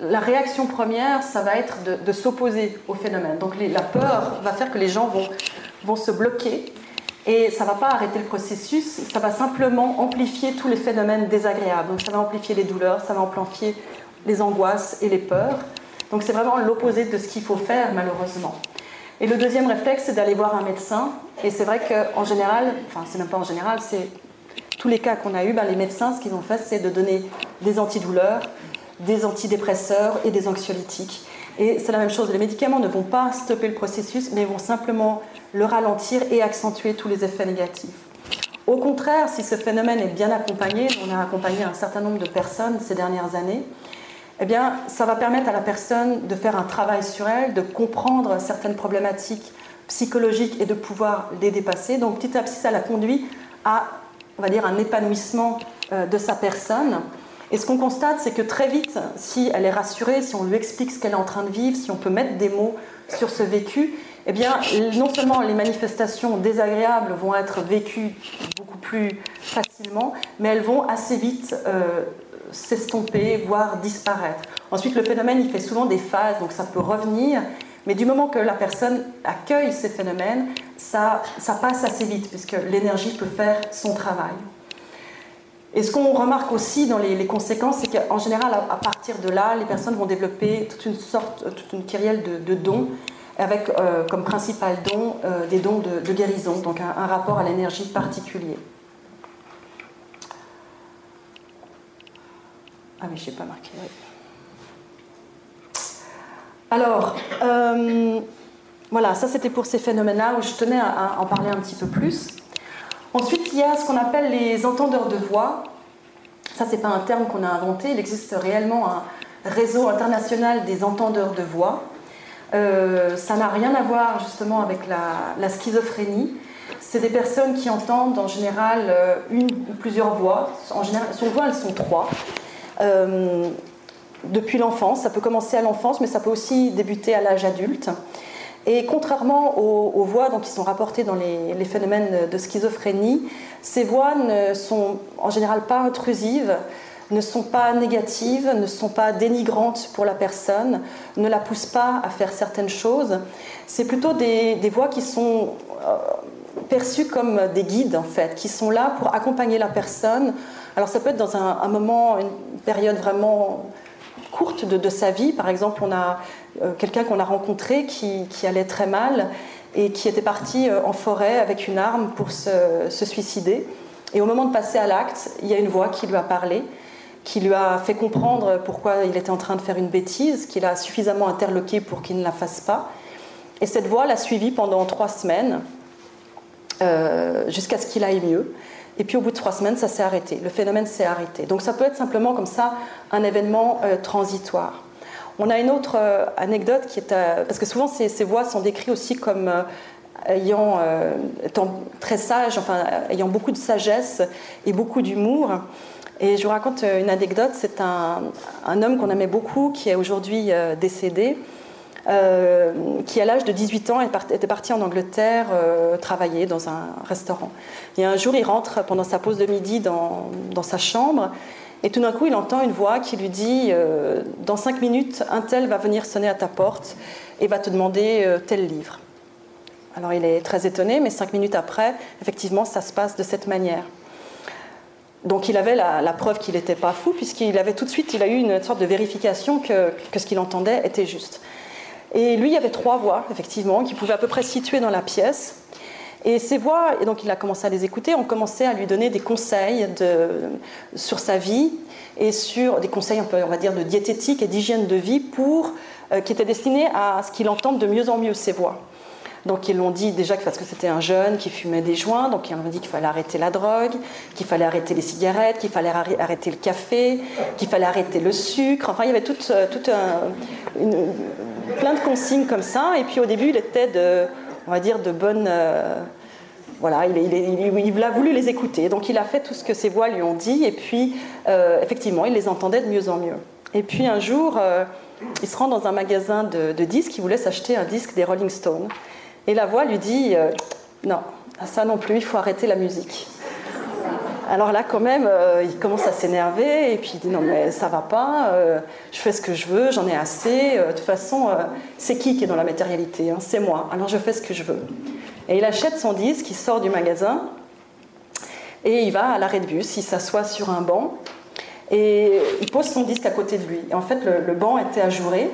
la réaction première, ça va être de, s'opposer au phénomène. Donc la peur va faire que les gens vont, se bloquer et ça ne va pas arrêter le processus, ça va simplement amplifier tous les phénomènes désagréables. Donc ça va amplifier les douleurs, ça va amplifier les angoisses et les peurs. Donc c'est vraiment l'opposé de ce qu'il faut faire malheureusement. Et le deuxième réflexe, c'est d'aller voir un médecin. Et c'est vrai qu'en général, enfin c'est même pas en général, c'est tous les cas qu'on a eu, ben, les médecins, ce qu'ils ont fait, c'est de donner des antidouleurs, des antidépresseurs et des anxiolytiques. Et c'est la même chose, les médicaments ne vont pas stopper le processus, mais vont simplement le ralentir et accentuer tous les effets négatifs. Au contraire, si ce phénomène est bien accompagné, on a accompagné un certain nombre de personnes ces dernières années, eh bien, ça va permettre à la personne de faire un travail sur elle, de comprendre certaines problématiques psychologiques et de pouvoir les dépasser. Donc, petit à petit, ça la conduit à, on va dire, un épanouissement euh, de sa personne. Et ce qu'on constate, c'est que très vite, si elle est rassurée, si on lui explique ce qu'elle est en train de vivre, si on peut mettre des mots sur ce vécu, eh non seulement les manifestations désagréables vont être vécues beaucoup plus facilement, mais elles vont assez vite euh, s'estomper, voire disparaître. Ensuite, le phénomène, il fait souvent des phases, donc ça peut revenir, mais du moment que la personne accueille ces phénomènes, ça passe assez vite, puisque l'énergie peut faire son travail. Et ce qu'on remarque aussi dans les, conséquences, c'est qu'en général, à, partir de là, les personnes vont développer toute une sorte, toute une kyrielle de, dons, avec euh, comme principal don euh, des dons de, guérison, donc un, rapport à l'énergie particulier. Ah mais je n'ai pas marqué. Alors, euh, voilà, ça c'était pour ces phénomènes-là où je tenais à en parler un petit peu plus. Il y a ce qu'on appelle les entendeurs de voix. Ça, c'est pas un terme qu'on a inventé. Il existe réellement un réseau international des entendeurs de voix. Euh, ça n'a rien à voir justement avec la, schizophrénie. C'est des personnes qui entendent en général euh, une ou plusieurs voix. En général, sur voix, elles sont trois. Euh, depuis l'enfance, ça peut commencer à l'enfance, mais ça peut aussi débuter à l'âge adulte. Et contrairement aux, voix qui sont rapportées dans les, phénomènes de schizophrénie, ces voix ne sont en général pas intrusives, ne sont pas négatives, ne sont pas dénigrantes pour la personne, ne la poussent pas à faire certaines choses. C'est plutôt des, voix qui sont euh, perçues comme des guides, en fait, qui sont là pour accompagner la personne. Alors ça peut être dans un, moment, une période vraiment courte de, sa vie. Par exemple, on a quelqu'un qu'on a rencontré qui, allait très mal et qui était parti euh, en forêt avec une arme pour se, suicider. Et au moment de passer à l'acte, il y a une voix qui lui a parlé, qui lui a fait comprendre pourquoi il était en train de faire une bêtise, qu'il a suffisamment interloqué pour qu'il ne la fasse pas. Et cette voix l'a suivi pendant trois semaines, euh, jusqu'à ce qu'il aille mieux. Et puis au bout de trois semaines, ça s'est arrêté. Le phénomène s'est arrêté. Donc ça peut être simplement comme ça un événement euh, transitoire. On a une autre euh, anecdote qui est... Euh, parce que souvent ces, voix sont décrites aussi comme ayant, étant très sages, enfin ayant beaucoup de sagesse et beaucoup d'humour. Et je vous raconte une anecdote. C'est un, homme qu'on aimait beaucoup qui est aujourd'hui décédé. Euh, qui à l'âge de 18 ans était parti en Angleterre euh, travailler dans un restaurant. Et un jour, il rentre pendant sa pause de midi dans, sa chambre Et tout d'un coup, il entend une voix qui lui dit Dans cinq minutes, un tel va venir sonner à ta porte et va te demander tel livre. Alors il est très étonné, mais cinq minutes après, effectivement, ça se passe de cette manière. Donc il avait la, preuve qu'il n'était pas fou, puisqu'il avait tout de suite, il a eu une sorte de vérification que, ce qu'il entendait était juste. Et lui, il y avait trois voix, effectivement, qui pouvaient à peu près situer dans la pièce. Et ces voix, et donc il a commencé à les écouter, ont commencé à lui donner des conseils sur sa vie et sur des conseils, on va dire, de diététique et d'hygiène de vie pour, euh, qui étaient destinés à ce qu'il entende de mieux en mieux ces voix. Donc ils l'ont dit déjà parce que c'était un jeune qui fumait des joints, donc ils ont dit qu'il fallait arrêter la drogue, qu'il fallait arrêter les cigarettes, qu'il fallait arrêter le café, qu'il fallait arrêter le sucre. Enfin, il y avait tout, euh, un, plein de consignes comme ça. Et puis au début, il était de, on va dire, de bonne. Euh, voilà, il, a voulu les écouter. Donc il a fait tout ce que ses voix lui ont dit. Et puis, euh, effectivement, il les entendait de mieux en mieux. Et puis un jour, il se rend dans un magasin de, disques. Il voulait s'acheter un disque des Rolling Stones. Et la voix lui dit euh, Non, ça non plus, il faut arrêter la musique. Alors là, quand même, euh, il commence à s'énerver et puis il dit Non, mais ça va pas, euh, je fais ce que je veux, j'en ai assez. de toute façon, c'est qui qui est dans la matérialité hein? C'est moi, alors je fais ce que je veux. Et il achète son disque, il sort du magasin et il va à l'arrêt de bus, il s'assoit sur un banc et il pose son disque à côté de lui. Et en fait, le, le banc était ajouré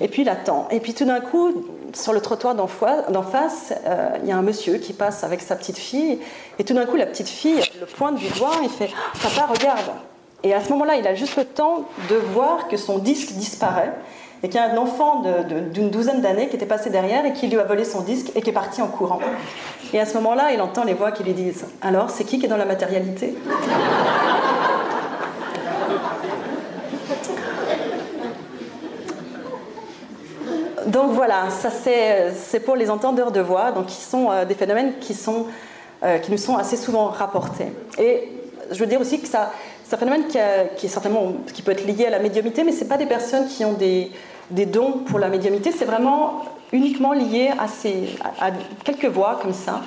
et puis il attend. Et puis tout d'un coup, sur le trottoir d'en face, euh, il y a un monsieur qui passe avec sa petite fille. Et tout d'un coup, la petite fille le pointe du doigt et fait Papa, regarde. Et à ce moment-là, il a juste le temps de voir que son disque disparaît et qu'il y a un enfant d'une douzaine d'années qui était passé derrière et qui lui a volé son disque et qui est parti en courant. Et à ce moment-là, il entend les voix qui lui disent Alors, c'est qui qui est dans la matérialité? Donc voilà, ça c'est pour les entendeurs de voix, donc qui sont euh, des phénomènes euh, qui nous sont assez souvent rapportés. Et je veux dire aussi que ça, c'est un phénomène qui, est certainement qui peut être lié à la médiumité, mais ce pas des personnes qui ont des, des dons pour la médiumité, c'est vraiment uniquement lié à, ces, à, quelques voix comme ça.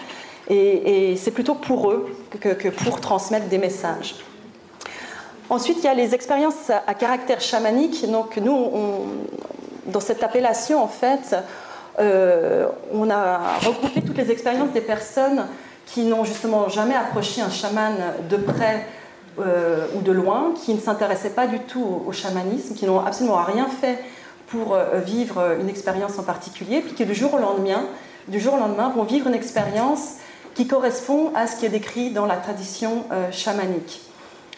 Et, et c'est plutôt pour eux que, que, pour transmettre des messages. Ensuite, il y a les expériences à caractère chamanique. Donc, nous, on, dans cette appellation, en fait, euh, on a regroupé toutes les expériences des personnes qui n'ont justement jamais approché un chaman de près euh, ou de loin, qui ne s'intéressaient pas du tout au, chamanisme, qui n'ont absolument rien fait pour euh, vivre une expérience en particulier, puis qui du jour au lendemain, du jour au lendemain vont vivre une expérience qui correspond à ce qui est décrit dans la tradition chamanique.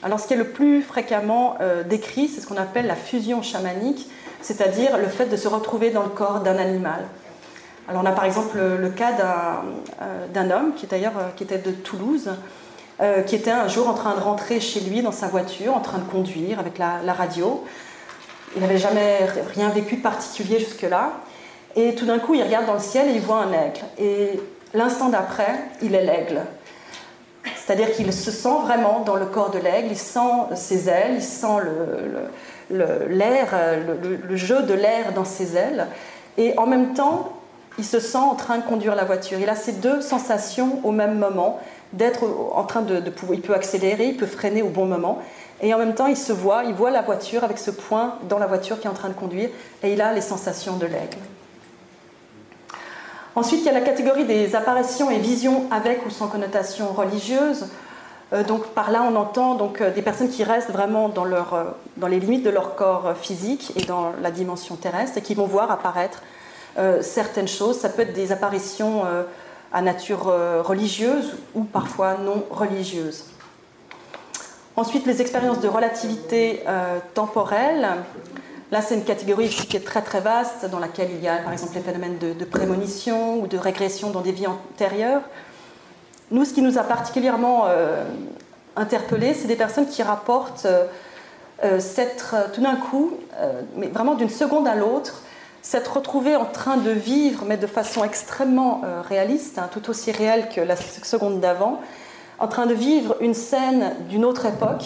Alors ce qui est le plus fréquemment décrit, c'est ce qu'on appelle la fusion chamanique, c'est-à-dire le fait de se retrouver dans le corps d'un animal. Alors on a par exemple le, cas d'un euh, homme qui, d'ailleurs, euh, qui était de Toulouse, euh, qui était un jour en train de rentrer chez lui dans sa voiture, en train de conduire avec la, radio. Il n'avait jamais rien vécu de particulier jusque-là. Et tout d'un coup, il regarde dans le ciel et il voit un aigle. Et l'instant d'après, il est l'aigle. C'est-à-dire qu'il se sent vraiment dans le corps de l'aigle, il sent ses ailes, il sent le l'air, le, le, jeu de l'air dans ses ailes. Et en même temps, il se sent en train de conduire la voiture. Il a ces deux sensations au même moment, d'être en train de, pouvoir. Il peut accélérer, il peut freiner au bon moment. Et en même temps, il se voit, il voit la voiture avec ce point dans la voiture qui est en train de conduire, et il a les sensations de l'aigle. Ensuite, il y a la catégorie des apparitions et visions avec ou sans connotation religieuse. Euh, donc par là, on entend donc, euh, des personnes qui restent vraiment dans, euh, les limites de leur corps physique et dans la dimension terrestre et qui vont voir apparaître certaines choses. Ça peut être des apparitions à nature religieuse ou parfois non religieuse. Ensuite, les expériences de relativité temporelle. Là, c'est une catégorie qui est très très vaste, dans laquelle il y a par exemple les phénomènes de prémonition ou de régression dans des vies antérieures. Nous, ce qui nous a particulièrement euh, interpellés, c'est des personnes qui rapportent euh, euh, s'être tout d'un coup, mais vraiment d'une seconde à l'autre, s'être retrouvées en train de vivre, mais de façon extrêmement réaliste, hein, tout aussi réelle que la seconde d'avant, en train de vivre une scène d'une autre époque,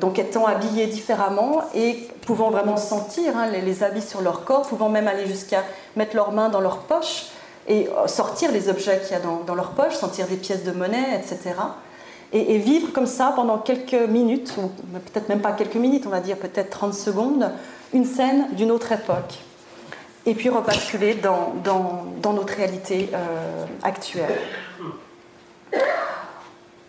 donc étant habillées différemment et pouvant vraiment sentir hein, les, habits sur leur corps, pouvant même aller jusqu'à mettre leurs mains dans leurs poches et sortir les objets qu'il y a dans, leur poche, sentir des pièces de monnaie, etc. et, vivre comme ça pendant quelques minutes, ou peut-être même pas quelques minutes, on va dire peut-être 30 secondes, une scène d'une autre époque. Et puis rebasculer dans, dans, notre réalité euh, actuelle.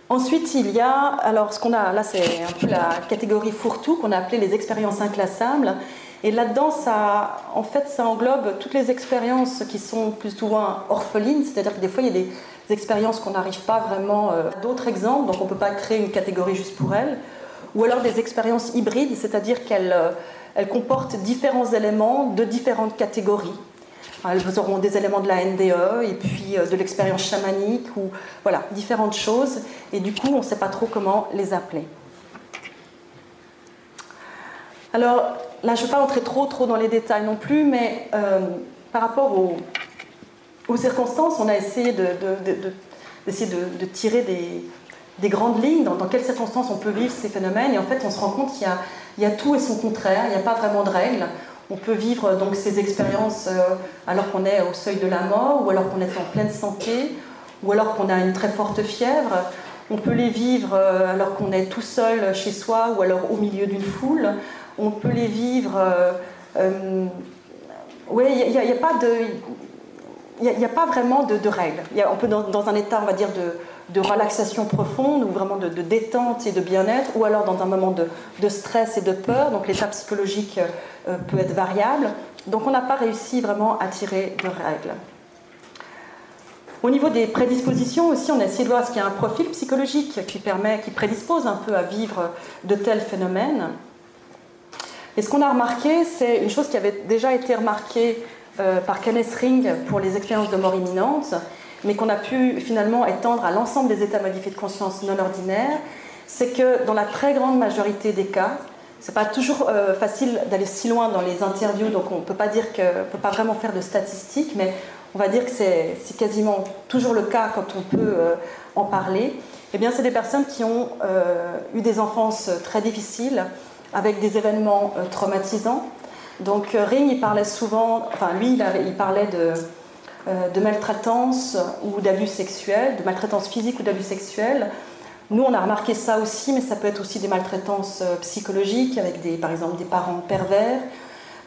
Ensuite, il y a, alors ce qu'on a, là c'est un peu la catégorie fourre-tout qu'on a appelé les expériences inclassables. Et là-dedans, ça, en fait, ça englobe toutes les expériences qui sont plus ou moins orphelines, c'est-à-dire que des fois, il y a des expériences qu'on n'arrive pas vraiment. Euh, d'autres exemples, donc on ne peut pas créer une catégorie juste pour elles. Ou alors des expériences hybrides, c'est-à-dire qu'elles euh, elles comportent différents éléments de différentes catégories. Elles auront des éléments de la NDE et puis euh, de l'expérience chamanique ou voilà, différentes choses. Et du coup, on ne sait pas trop comment les appeler. Alors là, je ne vais pas entrer trop, trop dans les détails non plus, mais euh, par rapport aux, circonstances, on a essayé de, tirer des, grandes lignes dans, quelles circonstances on peut vivre ces phénomènes. Et en fait, on se rend compte qu'il y, y a, tout et son contraire, il n'y a pas vraiment de règles. On peut vivre donc ces expériences euh, alors qu'on est au seuil de la mort, ou alors qu'on est en pleine santé, ou alors qu'on a une très forte fièvre. On peut les vivre euh, alors qu'on est tout seul chez soi, ou alors au milieu d'une foule. On peut les vivre. Oui, il n'y a, n'y a, pas vraiment de, règles. on peut dans, un état, on va dire, de, relaxation profonde ou vraiment de, détente et de bien-être, ou alors dans un moment de, stress et de peur. Donc l'état psychologique euh, peut être variable. Donc on n'a pas réussi vraiment à tirer de règles. Au niveau des prédispositions aussi, on a essayé de voir y a un profil psychologique qui permet, qui prédispose un peu à vivre de tels phénomènes. Et ce qu'on a remarqué, c'est une chose qui avait déjà été remarquée euh, par Kenneth Ring pour les expériences de mort imminente, mais qu'on a pu finalement étendre à l'ensemble des états modifiés de conscience non ordinaires, c'est que dans la très grande majorité des cas, c'est pas toujours euh, facile d'aller si loin dans les interviews, donc on peut peut pas vraiment faire de statistiques, mais on va dire que c'est quasiment toujours le cas quand on peut euh, en parler. Eh bien, c'est des personnes qui ont eu des enfances très difficiles, avec des événements traumatisants. Donc, Ring, il parlait souvent, enfin, lui, il parlait de euh, de maltraitance ou d'abus sexuels, de maltraitance physique ou d'abus sexuels. Nous, on a remarqué ça aussi, mais ça peut être aussi des maltraitances euh, psychologiques, avec des, par exemple des parents pervers.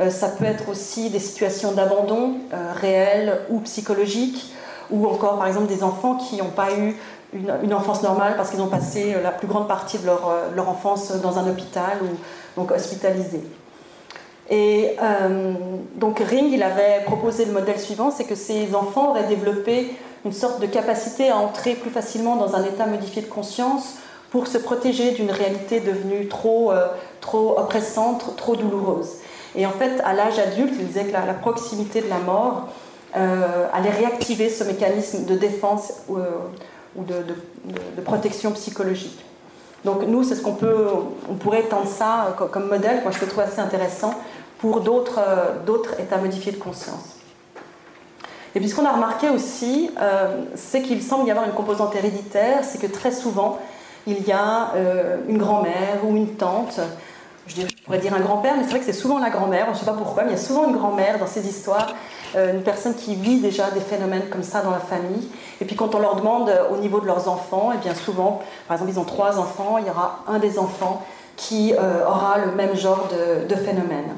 Euh, ça peut être aussi des situations d'abandon réelles ou psychologiques, ou encore par exemple des enfants qui n'ont pas eu une, enfance normale parce qu'ils ont passé la plus grande partie de leur, leur enfance dans un hôpital ou donc hospitalisés. Et euh, donc Ring, il avait proposé le modèle suivant, c'est que ces enfants auraient développé une sorte de capacité à entrer plus facilement dans un état modifié de conscience pour se protéger d'une réalité devenue trop, euh, trop oppressante, trop douloureuse. Et en fait, à l'âge adulte, il disait que la, proximité de la mort euh, allait réactiver ce mécanisme de défense ou de, de, protection psychologique. Donc nous, c'est ce qu'on peut, on pourrait étendre ça comme modèle, moi je le trouve assez intéressant, pour euh, d'autres états modifiés de conscience. Et puis ce qu'on a remarqué aussi, euh, c'est qu'il semble y avoir une composante héréditaire, c'est que très souvent, il y a euh, une grand-mère ou une tante, je, pourrais dire un grand-père, mais c'est vrai que c'est souvent la grand-mère, je ne sais pas pourquoi, mais il y a souvent une grand-mère dans ces histoires, une personne qui vit déjà des phénomènes comme ça dans la famille. Et puis quand on leur demande au niveau de leurs enfants, et eh bien souvent, par exemple, ils ont trois enfants, il y aura un des enfants qui aura le même genre de, phénomène.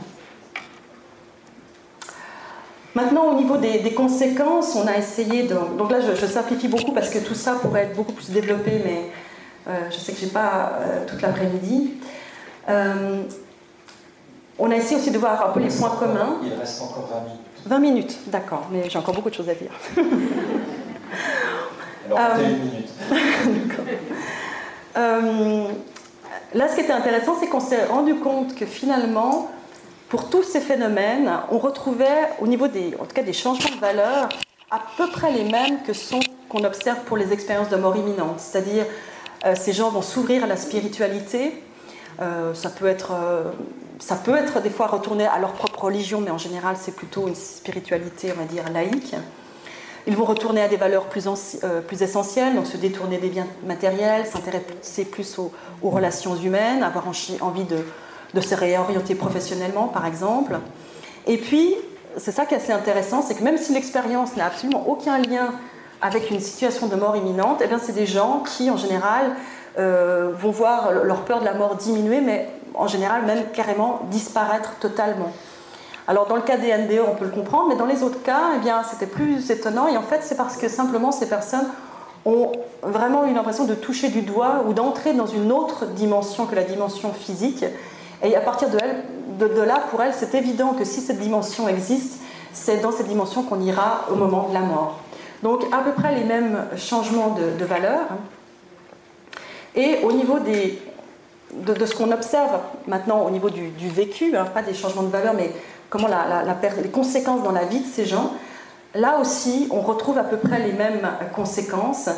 Maintenant, au niveau des, conséquences, on a essayé de. Donc là, je, simplifie beaucoup parce que tout ça pourrait être beaucoup plus développé, mais euh, je sais que je n'ai pas euh, toute l'après-midi. Euh, on a essayé aussi de voir un peu les points communs. Il reste encore 20 minutes. 20 minutes, d'accord, mais j'ai encore beaucoup de choses à dire. [LAUGHS] Alors, une minute. [LAUGHS] là, ce qui était intéressant, c'est qu'on s'est rendu compte que finalement, pour tous ces phénomènes, on retrouvait au niveau des, en tout cas des changements de valeur à peu près les mêmes que ceux qu'on observe pour les expériences de mort imminente. C'est-à-dire, euh, ces gens vont s'ouvrir à la spiritualité. Euh, ça, peut être, euh, ça peut être des fois retourné à leur propre religion, mais en général, c'est plutôt une spiritualité, on va dire, laïque. Ils vont retourner à des valeurs plus, plus essentielles, donc se détourner des biens matériels, s'intéresser plus aux, relations humaines, avoir envie de, se réorienter professionnellement, par exemple. Et puis, c'est ça qui est assez intéressant, c'est que même si l'expérience n'a absolument aucun lien avec une situation de mort imminente, eh c'est des gens qui, en général, vont voir leur peur de la mort diminuer, mais en général même carrément disparaître totalement. Alors dans le cas des NDE, on peut le comprendre, mais dans les autres cas, eh bien, c'était plus étonnant. Et en fait, c'est parce que simplement ces personnes ont vraiment eu l'impression de toucher du doigt ou d'entrer dans une autre dimension que la dimension physique. Et à partir de, là, pour elles, c'est évident que si cette dimension existe, c'est dans cette dimension qu'on ira au moment de la mort. Donc à peu près les mêmes changements de, de valeur. Et au niveau de, ce qu'on observe maintenant au niveau du, vécu, hein, pas des changements de valeur, mais comment les conséquences dans la vie de ces gens, là aussi, on retrouve à peu près les mêmes conséquences.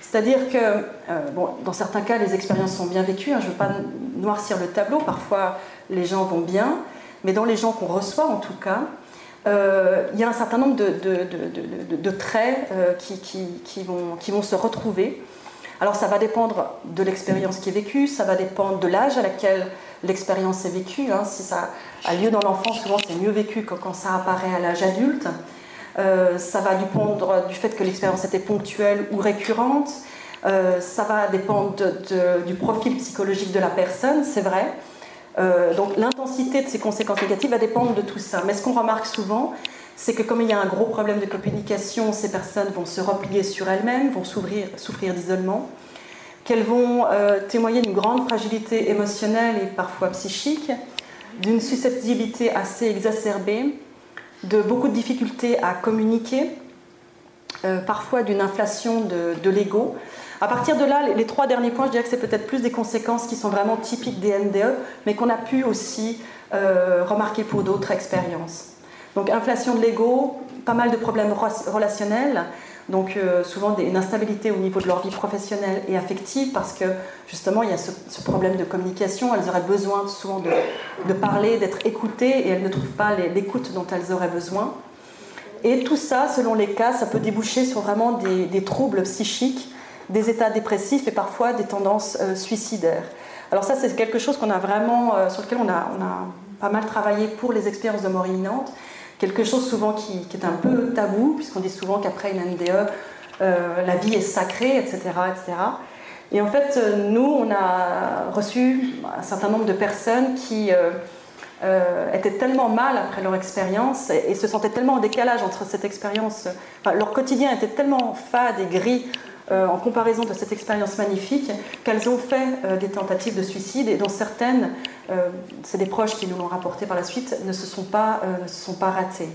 C'est-à-dire que, euh, dans certains cas, les expériences sont bien vécues. Hein, je ne veux pas noircir le tableau. Parfois, les gens vont bien. Mais dans les gens qu'on reçoit, en tout cas, euh, il y a un certain nombre de, traits qui vont se retrouver. Alors ça va dépendre de l'expérience qui est vécue, ça va dépendre de l'âge à laquelle l'expérience est vécue. Hein. Si ça a lieu dans l'enfance, souvent c'est mieux vécu que quand ça apparaît à l'âge adulte. Euh, ça va dépendre du fait que l'expérience était ponctuelle ou récurrente. Euh, ça va dépendre du profil psychologique de la personne, c'est vrai. Euh, donc l'intensité de ces conséquences négatives va dépendre de tout ça. Mais ce qu'on remarque souvent, c'est que comme il y a un gros problème de communication, ces personnes vont se replier sur elles-mêmes, vont souffrir, d'isolement, qu'elles vont euh, témoigner d'une grande fragilité émotionnelle et parfois psychique, d'une susceptibilité assez exacerbée, de beaucoup de difficultés à communiquer, euh, parfois d'une inflation de, l'ego. À partir de là, les, trois derniers points, je dirais que c'est peut-être plus des conséquences qui sont vraiment typiques des NDE, mais qu'on a pu aussi euh, remarquer pour d'autres expériences. Donc inflation de l'ego, pas mal de problèmes relationnels, donc euh, souvent une instabilité au niveau de leur vie professionnelle et affective parce que justement il y a ce, problème de communication, elles auraient besoin souvent de, parler, d'être écoutées et elles ne trouvent pas l'écoute dont elles auraient besoin. Et tout ça, selon les cas, ça peut déboucher sur vraiment des, troubles psychiques, des états dépressifs et parfois des tendances euh, suicidaires. Alors ça, c'est quelque chose qu'on a vraiment, euh, sur lequel on a, on a pas mal travaillé pour les expériences de mort imminente quelque chose souvent qui, est un peu tabou, puisqu'on dit souvent qu'après une NDE, euh, la vie est sacrée, etc., etc. Et en fait, euh, nous, on a reçu un certain nombre de personnes qui euh, étaient tellement mal après leur expérience et, se sentaient tellement en décalage entre cette expérience, leur quotidien était tellement fade et gris euh, en comparaison de cette expérience magnifique qu'elles ont fait euh, des tentatives de suicide et dont certaines, euh, c'est des proches qui nous l'ont rapporté par la suite, ne se sont pas, ne se sont pas ratées.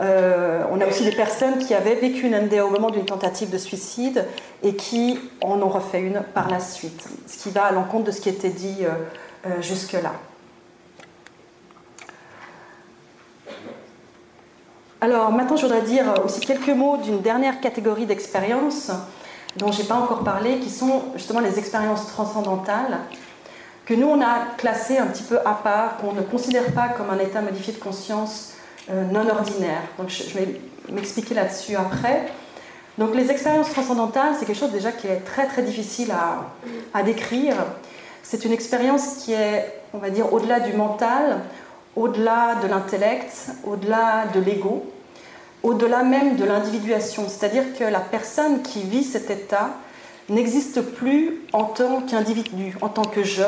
on a aussi des personnes qui avaient vécu une NDA au moment d'une tentative de suicide et qui en ont refait une par la suite, ce qui va à l'encontre de ce qui était dit jusque-là. Alors maintenant, je voudrais dire aussi quelques mots d'une dernière catégorie d'expériences dont je n'ai pas encore parlé, qui sont justement les expériences transcendantales, que nous, on a classées un petit peu à part, qu'on ne considère pas comme un état modifié de conscience euh, non ordinaire. Donc je, vais m'expliquer là-dessus après. Donc les expériences transcendantales, c'est quelque chose déjà qui est très très difficile à, à décrire. C'est une expérience qui est, on va dire, au-delà du mental, au-delà de l'intellect, au-delà de l'ego au-delà même de l'individuation, c'est-à-dire que la personne qui vit cet état n'existe plus en tant qu'individu, en tant que je,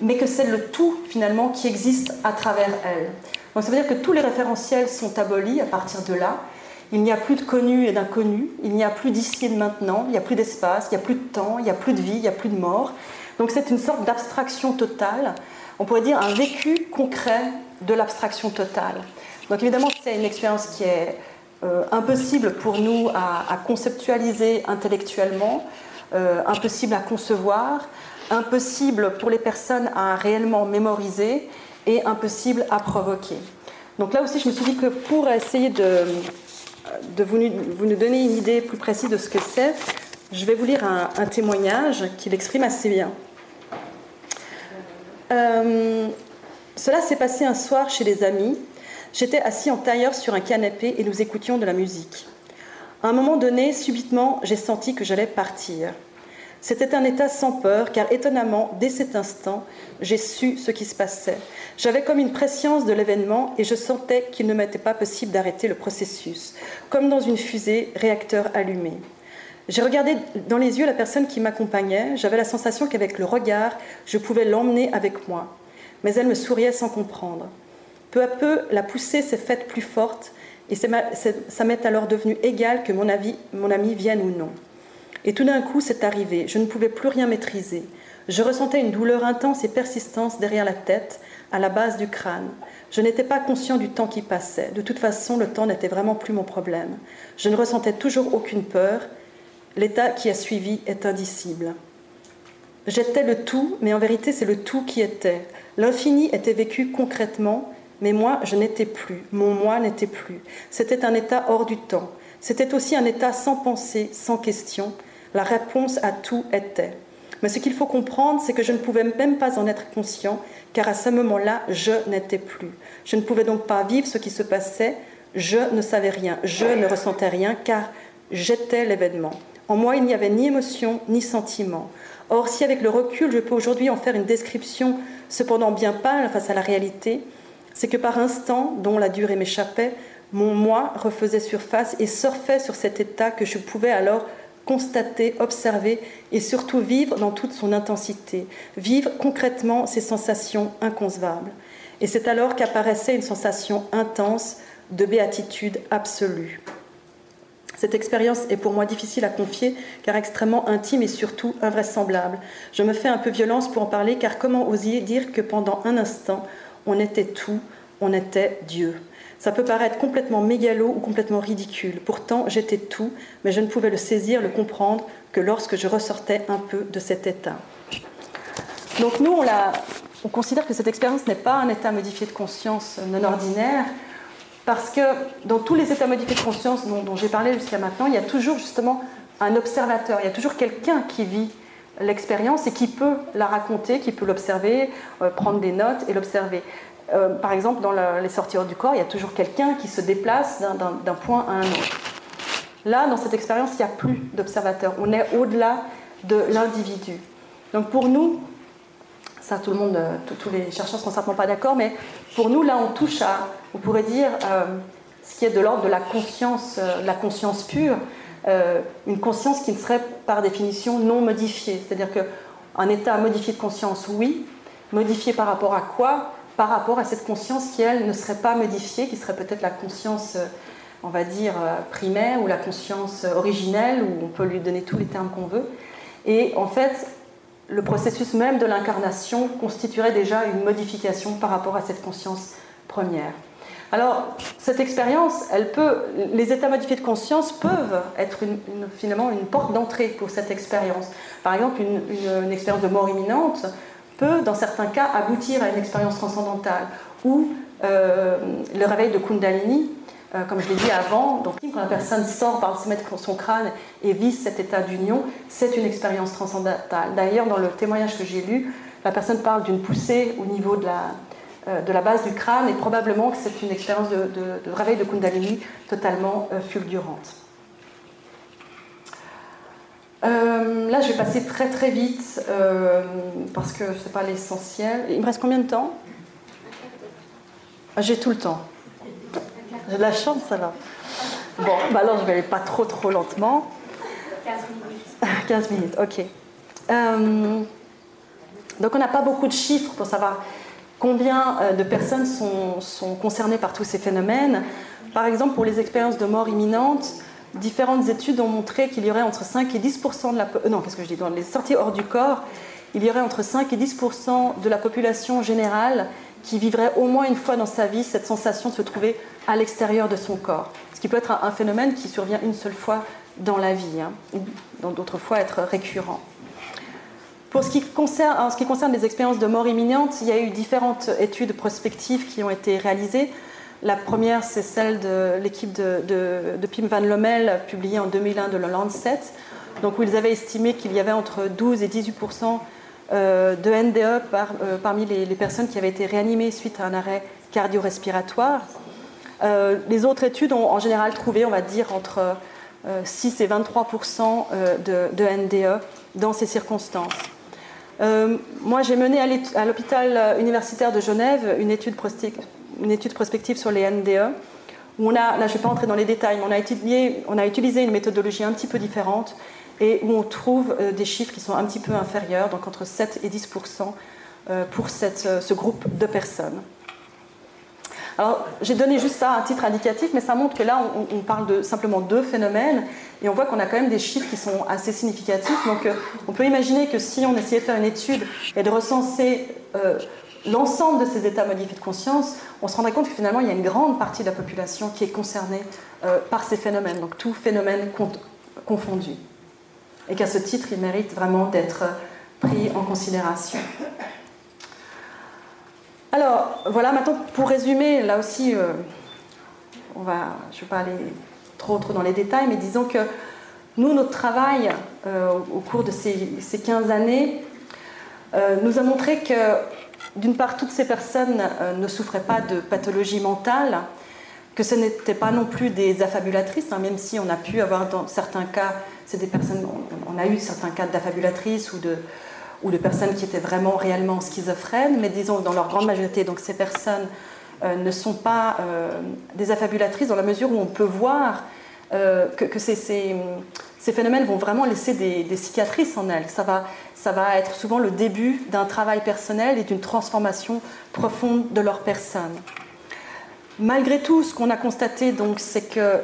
mais que c'est le tout finalement qui existe à travers elle. Donc ça veut dire que tous les référentiels sont abolis à partir de là. Il n'y a plus de connu et d'inconnu, il n'y a plus d'ici et de maintenant, il n'y a plus d'espace, il n'y a plus de temps, il n'y a plus de vie, il n'y a plus de mort. Donc c'est une sorte d'abstraction totale, on pourrait dire un vécu concret de l'abstraction totale. Donc évidemment, c'est une expérience qui est euh, impossible pour nous à, conceptualiser intellectuellement, euh, impossible à concevoir, impossible pour les personnes à réellement mémoriser et impossible à provoquer. Donc là aussi, je me suis dit que pour essayer de, vous, nous donner une idée plus précise de ce que c'est, je vais vous lire un, témoignage qui l'exprime assez bien. Euh, cela s'est passé un soir chez des amis J'étais assis en tailleur sur un canapé et nous écoutions de la musique. À un moment donné, subitement, j'ai senti que j'allais partir. C'était un état sans peur, car étonnamment, dès cet instant, j'ai su ce qui se passait. J'avais comme une prescience de l'événement et je sentais qu'il ne m'était pas possible d'arrêter le processus, comme dans une fusée, réacteur allumé. J'ai regardé dans les yeux la personne qui m'accompagnait. J'avais la sensation qu'avec le regard, je pouvais l'emmener avec moi. Mais elle me souriait sans comprendre. Peu à peu, la poussée s'est faite plus forte et ça m'est alors devenu égal que mon, mon ami vienne ou non. Et tout d'un coup, c'est arrivé. Je ne pouvais plus rien maîtriser. Je ressentais une douleur intense et persistante derrière la tête, à la base du crâne. Je n'étais pas conscient du temps qui passait. De toute façon, le temps n'était vraiment plus mon problème. Je ne ressentais toujours aucune peur. L'état qui a suivi est indicible. J'étais le tout, mais en vérité, c'est le tout qui était. L'infini était vécu concrètement, mais moi, je n'étais plus. Mon moi n'était plus. C'était un état hors du temps. C'était aussi un état sans pensée, sans question. La réponse à tout était. Mais ce qu'il faut comprendre, c'est que je ne pouvais même pas en être conscient, car à ce moment-là, je n'étais plus. Je ne pouvais donc pas vivre ce qui se passait, je ne savais rien, je ne ressentais rien, car j'étais l'événement. En moi, il n'y avait ni émotion, ni sentiment. Or, si avec le recul, je peux aujourd'hui en faire une description, cependant bien pâle face à la réalité, c'est que par instant, dont la durée m'échappait, mon moi refaisait surface et surfait sur cet état que je pouvais alors constater, observer et surtout vivre dans toute son intensité, vivre concrètement ces sensations inconcevables. Et c'est alors qu'apparaissait une sensation intense de béatitude absolue. Cette expérience est pour moi difficile à confier car extrêmement intime et surtout invraisemblable. Je me fais un peu violence pour en parler car comment oser dire que pendant un instant, on était tout, on était Dieu ça peut paraître complètement mégalo ou complètement ridicule. Pourtant, j'étais tout, mais je ne pouvais le saisir, le comprendre que lorsque je ressortais un peu de cet état. Donc nous, on, on considère que cette expérience n'est pas un état modifié de conscience non ordinaire, parce que dans tous les états modifiés de conscience dont, j'ai parlé jusqu'à maintenant, il y a toujours justement un observateur, il y a toujours quelqu'un qui vit l'expérience et qui peut la raconter, qui peut l'observer, euh, prendre des notes et l'observer. Euh, par exemple, dans les sorties hors du corps, il y a toujours quelqu'un qui se déplace d'un point à un autre. Là, dans cette expérience, il n'y a plus d'observateur. On est au-delà de l'individu. Donc pour nous, ça tout le monde, euh, tous les chercheurs ne seront certainement pas d'accord, mais pour nous, là, on touche à, on pourrait dire, ce qui est de l'ordre de la conscience, la conscience pure, une conscience qui ne serait par définition non modifiée. C'est-à-dire qu'un état modifié de conscience, oui, modifié par rapport à quoi? Par rapport à cette conscience qui, elle, ne serait pas modifiée, qui serait peut-être la conscience, euh, on va dire, euh, primaire ou la conscience euh, originelle, où on peut lui donner tous les termes qu'on veut. Et en fait, le processus même de l'incarnation constituerait déjà une modification par rapport à cette conscience première. Alors, cette expérience, elle peut, les états modifiés de conscience peuvent être finalement une porte d'entrée pour cette expérience. Par exemple, une expérience de mort imminente peut, dans certains cas, aboutir à une expérience transcendantale. Ou euh, le réveil de Kundalini, euh, comme je l'ai dit avant, donc quand la personne sort par mettre son crâne et vit cet état d'union, c'est une expérience transcendantale. D'ailleurs, dans le témoignage que j'ai lu, la personne parle d'une poussée au niveau de la, de la base du crâne et probablement que c'est une expérience de, de, réveil de Kundalini totalement fulgurante. Euh, là, je vais passer très très vite euh, parce que ce n'est pas l'essentiel. Il me reste combien de temps? Ah, J'ai tout le temps. J'ai de la chance, ça va. Bon, bah alors je vais aller pas trop trop lentement. 15 minutes. [LAUGHS] 15 minutes, ok. Euh, donc on n'a pas beaucoup de chiffres pour savoir combien de personnes sont, concernées par tous ces phénomènes. Par exemple, pour les expériences de mort imminente, différentes études ont montré qu'il y aurait entre 5 et 10 de la euh, non, qu'est-ce que je dis dans les sorties hors du corps, il y aurait entre 5 et 10% de la population générale qui vivrait au moins une fois dans sa vie cette sensation de se trouver à l'extérieur de son corps. Ce qui peut être un, phénomène qui survient une seule fois dans la vie, hein, ou d'autres fois être récurrent. Pour ce qui concerne, en ce qui concerne les expériences de mort imminente, il y a eu différentes études prospectives qui ont été réalisées. La première, c'est celle de l'équipe de, Pim Van Lommel, publiée en 2001 de la Lancet, donc où ils avaient estimé qu'il y avait entre 12 et 18% euh, de NDE euh, parmi les, personnes qui avaient été réanimées suite à un arrêt cardio-respiratoire. Euh, les autres études ont en général trouvé, on va dire, entre 6 et 23 de, de, NDE dans ces circonstances. Moi, j'ai mené à l'hôpital universitaire de Genève une étude prospective sur les NDE, où on a, là je ne vais pas entrer dans les détails, mais on a, étudié, on a utilisé une méthodologie un petit peu différente, et où on trouve des chiffres qui sont un petit peu inférieurs, donc entre 7 et 10% pour ce groupe de personnes. Alors, j'ai donné juste ça à titre indicatif, mais ça montre que là, on, parle de simplement deux phénomènes, et on voit qu'on a quand même des chiffres qui sont assez significatifs. Donc, euh, on peut imaginer que si on essayait de faire une étude et de recenser euh, l'ensemble de ces états modifiés de conscience, on se rendrait compte que finalement, il y a une grande partie de la population qui est concernée euh, par ces phénomènes, donc tout phénomène confondu. Et qu'à ce titre, il mérite vraiment d'être pris en considération. Alors, voilà, maintenant, pour résumer, là aussi, euh, on va, je ne vais pas aller trop, trop dans les détails, mais disons que nous, notre travail euh, au cours de ces, ces 15 années euh, nous a montré que, d'une part, toutes ces personnes ne souffraient pas de pathologie mentale, que ce n'étaient pas non plus des affabulatrices, hein, même si on a pu avoir dans certains cas, c'est des personnes, on, a eu certains cas d'affabulatrices ou de, ou de personnes qui étaient vraiment réellement schizophrènes, mais disons dans leur grande majorité, donc ces personnes euh, ne sont pas euh, des affabulatrices dans la mesure où on peut voir euh, que, ces, phénomènes vont vraiment laisser des, cicatrices en elles. Ça va, ça va être souvent le début d'un travail personnel et d'une transformation profonde de leur personne. Malgré tout, ce qu'on a constaté, c'est que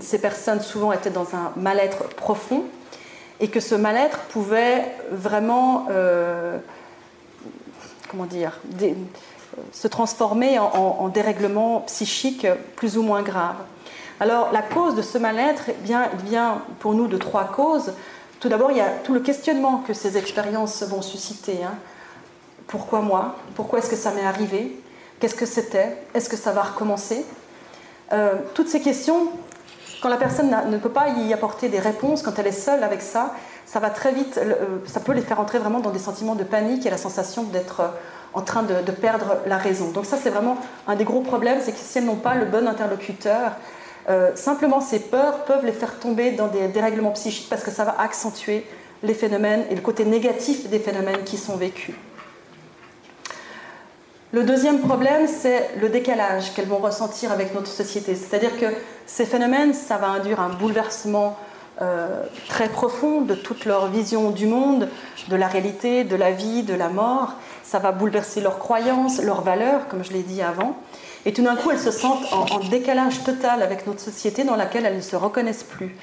ces personnes souvent étaient dans un mal-être profond, et que ce mal-être pouvait vraiment, euh, comment dire, se transformer en, dérèglement psychique plus ou moins grave. Alors la cause de ce mal-être eh bien, vient pour nous de trois causes. Tout d'abord, il y a tout le questionnement que ces expériences vont susciter. Hein. Pourquoi moi? Pourquoi est-ce que ça m'est arrivé? Qu'est-ce que c'était? Est-ce que ça va recommencer? Euh, Toutes ces questions quand la personne ne peut pas y apporter des réponses, quand elle est seule avec ça, ça va très vite, euh, ça peut les faire entrer vraiment dans des sentiments de panique et la sensation d'être euh, en train de, perdre la raison. Donc ça, c'est vraiment un des gros problèmes, c'est que si elles n'ont pas le bon interlocuteur, euh, simplement ces peurs peuvent les faire tomber dans des dérèglements psychiques parce que ça va accentuer les phénomènes et le côté négatif des phénomènes qui sont vécus. Le deuxième problème, c'est le décalage qu'elles vont ressentir avec notre société. C'est-à-dire que ces phénomènes, ça va induire un bouleversement euh, très profond de toute leur vision du monde, de la réalité, de la vie, de la mort. Ça va bouleverser leurs croyances, leurs valeurs, comme je l'ai dit avant. Et tout d'un coup, elles se sentent en, décalage total avec notre société dans laquelle elles ne se reconnaissent plus.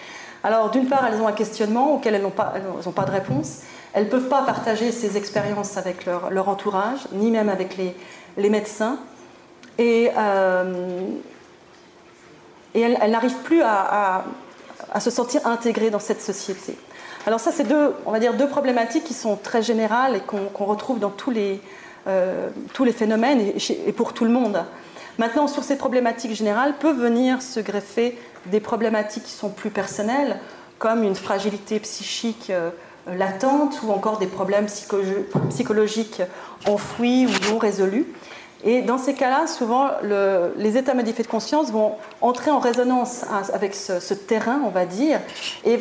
Alors, d'une part, elles ont un questionnement auquel elles n'ont pas, pas, de réponse. Elles ne peuvent pas partager ces expériences avec leur, leur entourage, ni même avec les, les médecins. Et, euh, et elle, n'arrive plus à, se sentir intégrée dans cette société. Alors ça, c'est deux, on va dire, deux problématiques qui sont très générales et qu'on retrouve dans tous les, euh, tous les phénomènes et, pour tout le monde. Maintenant, sur ces problématiques générales, peuvent venir se greffer des problématiques qui sont plus personnelles, comme une fragilité psychique euh, latente ou encore des problèmes psychologiques enfouis ou non résolus. Et dans ces cas-là, souvent, les états modifiés de conscience vont entrer en résonance avec ce, terrain, on va dire, et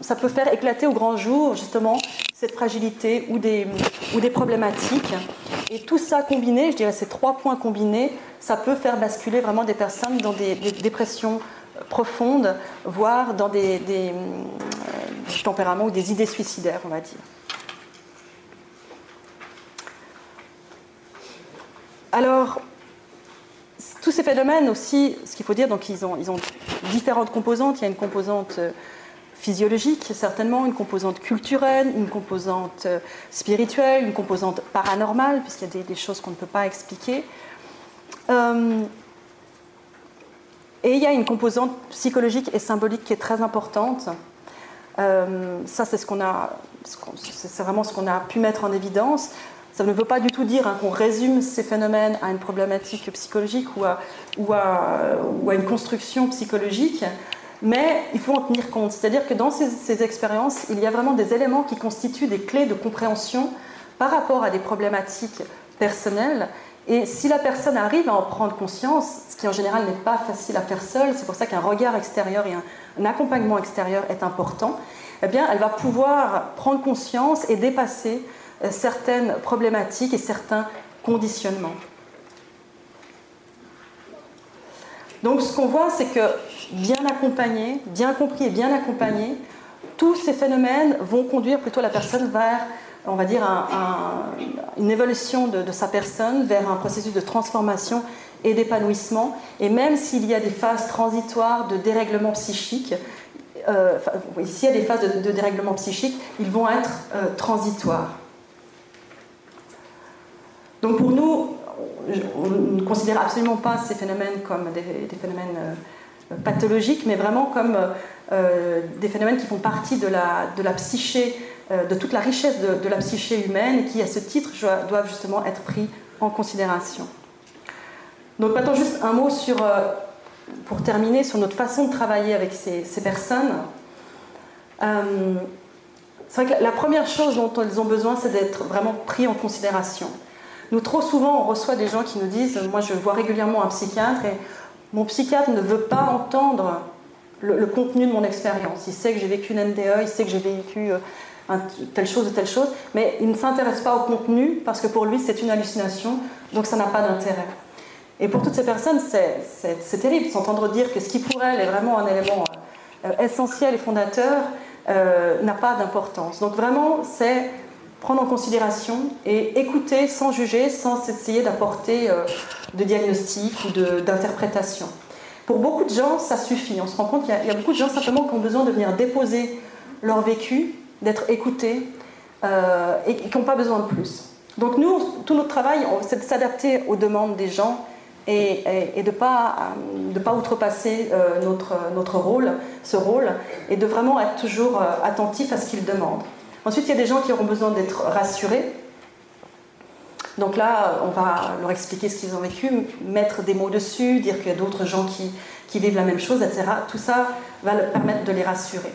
ça peut faire éclater au grand jour, justement, cette fragilité ou des, ou des problématiques. Et tout ça combiné, je dirais ces trois points combinés, ça peut faire basculer vraiment des personnes dans des, dépressions profondes, voire dans des, des tempéraments ou des idées suicidaires, on va dire. Alors, tous ces phénomènes aussi, ce qu'il faut dire, donc ils ont, différentes composantes. Il y a une composante euh, physiologique, certainement, une composante culturelle, une composante euh, spirituelle, une composante paranormale, puisqu'il y a des, choses qu'on ne peut pas expliquer. Euh, et il y a une composante psychologique et symbolique qui est très importante. ça, c'est vraiment ce qu'on a pu mettre en évidence. Ça ne veut pas du tout dire hein, qu'on résume ces phénomènes à une problématique psychologique ou à, une construction psychologique, mais il faut en tenir compte. C'est-à-dire que dans ces, expériences, il y a vraiment des éléments qui constituent des clés de compréhension par rapport à des problématiques personnelles. Et si la personne arrive à en prendre conscience, ce qui en général n'est pas facile à faire seule, c'est pour ça qu'un regard extérieur et un, accompagnement extérieur est important, eh bien, elle va pouvoir prendre conscience et dépasser euh, certaines problématiques et certains conditionnements. Donc ce qu'on voit, c'est que bien accompagné, bien compris et bien accompagné, tous ces phénomènes vont conduire plutôt la personne vers, on va dire, une évolution de, sa personne, vers un processus de transformation et d'épanouissement. Et même s'il y a des phases transitoires de dérèglement psychique, euh, s'il y a des phases de, dérèglement psychique, ils vont être euh, transitoires. Donc pour nous, on ne considère absolument pas ces phénomènes comme des, phénomènes euh, pathologiques, mais vraiment comme des phénomènes qui font partie de la, de la psyché, de toute la richesse de, la psyché humaine qui, à ce titre, doivent justement être pris en considération. Donc maintenant, juste un mot sur, pour terminer, sur notre façon de travailler avec ces, personnes. c'est vrai que la première chose dont elles ont besoin, c'est d'être vraiment pris en considération. Nous, trop souvent, on reçoit des gens qui nous disent Moi, je vois régulièrement un psychiatre et mon psychiatre ne veut pas entendre le, contenu de mon expérience. Il sait que j'ai vécu une NDE, il sait que j'ai vécu euh, telle chose ou telle chose, mais il ne s'intéresse pas au contenu parce que pour lui, c'est une hallucination, donc ça n'a pas d'intérêt. Et pour toutes ces personnes, c'est terrible s'entendre dire que ce qui pour elles est vraiment un élément euh, essentiel et fondateur euh, n'a pas d'importance. Donc vraiment, c'est prendre en considération et écouter sans juger, sans essayer d'apporter euh, de diagnostic ou d'interprétation. Pour beaucoup de gens, ça suffit. On se rend compte qu'il y, a beaucoup de gens simplement qui ont besoin de venir déposer leur vécu, d'être écoutés euh, et qui n'ont pas besoin de plus. Donc nous, tout notre travail, c'est de s'adapter aux demandes des gens et, de ne pas, de pas outrepasser euh, notre, notre rôle, ce rôle, et de vraiment être toujours attentif à ce qu'ils demandent. Ensuite, il y a des gens qui auront besoin d'être rassurés. Donc là, on va leur expliquer ce qu'ils ont vécu, mettre des mots dessus, dire qu'il y a d'autres gens qui, vivent la même chose, etc. Tout ça va leur permettre de les rassurer.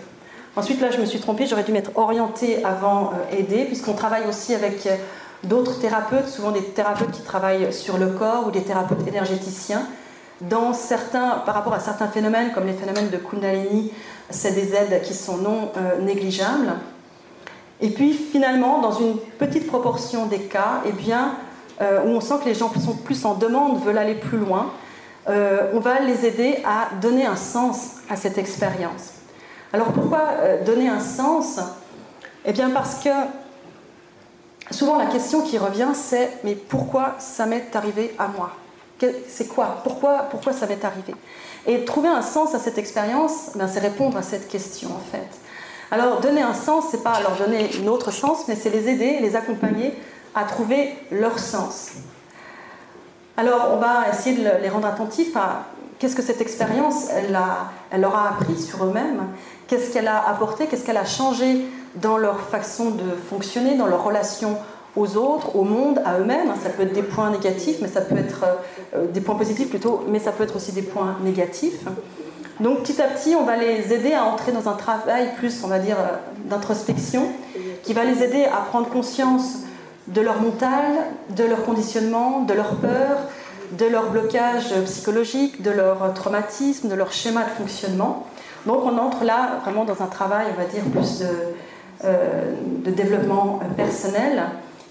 Ensuite, là, je me suis trompée, j'aurais dû m'être orientée avant euh, aider, puisqu'on travaille aussi avec euh, d'autres thérapeutes, souvent des thérapeutes qui travaillent sur le corps ou des thérapeutes énergéticiens. Dans certains, par rapport à certains phénomènes, comme les phénomènes de Kundalini, c'est des aides qui sont non euh, négligeables. Et puis finalement, dans une petite proportion des cas, eh bien, où on sent que les gens sont plus en demande, veulent aller plus loin, on va les aider à donner un sens à cette expérience. Alors pourquoi euh, donner un sens? Eh bien parce que souvent la question qui revient c'est mais pourquoi ça m'est arrivé à moi? C'est quoi? Pourquoi, pourquoi ça m'est arrivé? Et trouver un sens à cette expérience, ben, c'est répondre à cette question en fait. Alors, donner un sens, c'est pas leur donner un autre sens, mais c'est les aider, les accompagner à trouver leur sens. Alors, on va essayer de les rendre attentifs à qu'est-ce que cette expérience, elle leur a appris sur eux-mêmes, qu'est-ce qu'elle a apporté, qu'est-ce qu'elle a changé dans leur façon de fonctionner, dans leur relation aux autres, au monde, à eux-mêmes. Ça peut être des points négatifs, mais ça peut être euh, des points positifs plutôt, mais ça peut être aussi des points négatifs. Donc petit à petit, on va les aider à entrer dans un travail plus, on va dire, euh, d'introspection, qui va les aider à prendre conscience de leur mental, de leur conditionnement, de leur peur, de leur blocage psychologique, de leur traumatisme, de leur schéma de fonctionnement. Donc on entre là vraiment dans un travail, on va dire, plus de, euh, développement personnel,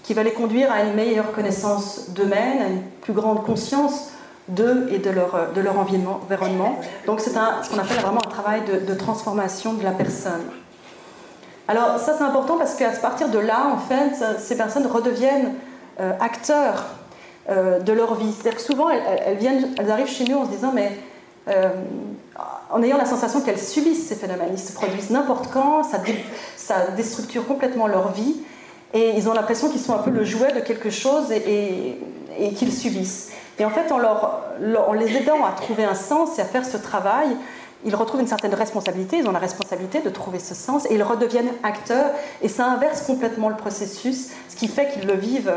qui va les conduire à une meilleure connaissance d'eux-mêmes, à une plus grande conscience d'eux et de leur, de leur environnement. Donc c'est ce qu'on appelle vraiment un travail de, transformation de la personne. Alors ça c'est important parce qu'à partir de là, en fait, ces personnes redeviennent euh, acteurs euh, de leur vie. C'est-à-dire que souvent elles, viennent, elles arrivent chez nous en se disant mais euh, en ayant la sensation qu'elles subissent ces phénomènes. Ils se produisent n'importe quand, ça, déstructure complètement leur vie et ils ont l'impression qu'ils sont un peu le jouet de quelque chose et, et qu'ils subissent. Et en fait, en, les aidant à trouver un sens et à faire ce travail, ils retrouvent une certaine responsabilité, ils ont la responsabilité de trouver ce sens et ils redeviennent acteurs et ça inverse complètement le processus, ce qui fait qu'ils le vivent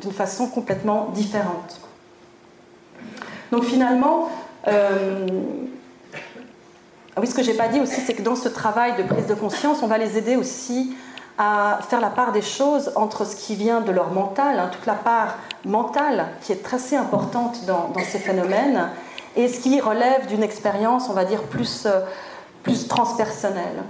d'une façon complètement différente. Donc finalement, euh, ah oui, ce que j'ai pas dit aussi, c'est que dans ce travail de prise de conscience, on va les aider aussi à faire la part des choses entre ce qui vient de leur mental, hein, toute la part mentale qui est très importante dans, ces phénomènes, et ce qui relève d'une expérience, on va dire, plus, euh, plus transpersonnelle.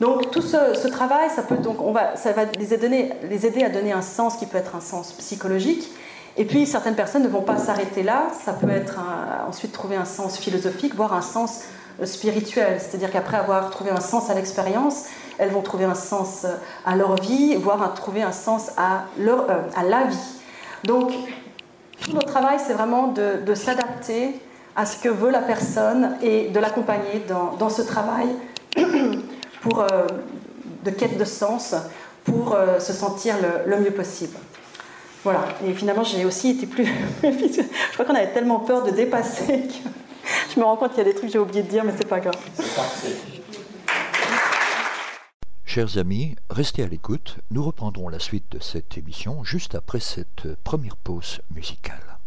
Donc tout ce, travail, ça, peut, donc, on va, ça va les aider à donner un sens qui peut être un sens psychologique. Et puis certaines personnes ne vont pas s'arrêter là, ça peut être ensuite trouver un sens philosophique, voire un sens spirituelles. C'est-à-dire qu'après avoir trouvé un sens à l'expérience, elles vont trouver un sens à leur vie, voire trouver un sens à, leur, à la vie. Donc, tout notre travail, c'est vraiment de, s'adapter à ce que veut la personne et de l'accompagner dans, ce travail [CLEARS THROAT] pour, de quête de sens pour se sentir le mieux possible. Voilà, et finalement j'ai aussi été plus... [LAUGHS] je crois qu'on avait tellement peur de dépasser que [LAUGHS] je me rends compte qu'il y a des trucs que j'ai oublié de dire, mais c'est pas grave. C'est parfait. Chers amis, restez à l'écoute. Nous reprendrons la suite de cette émission juste après cette première pause musicale.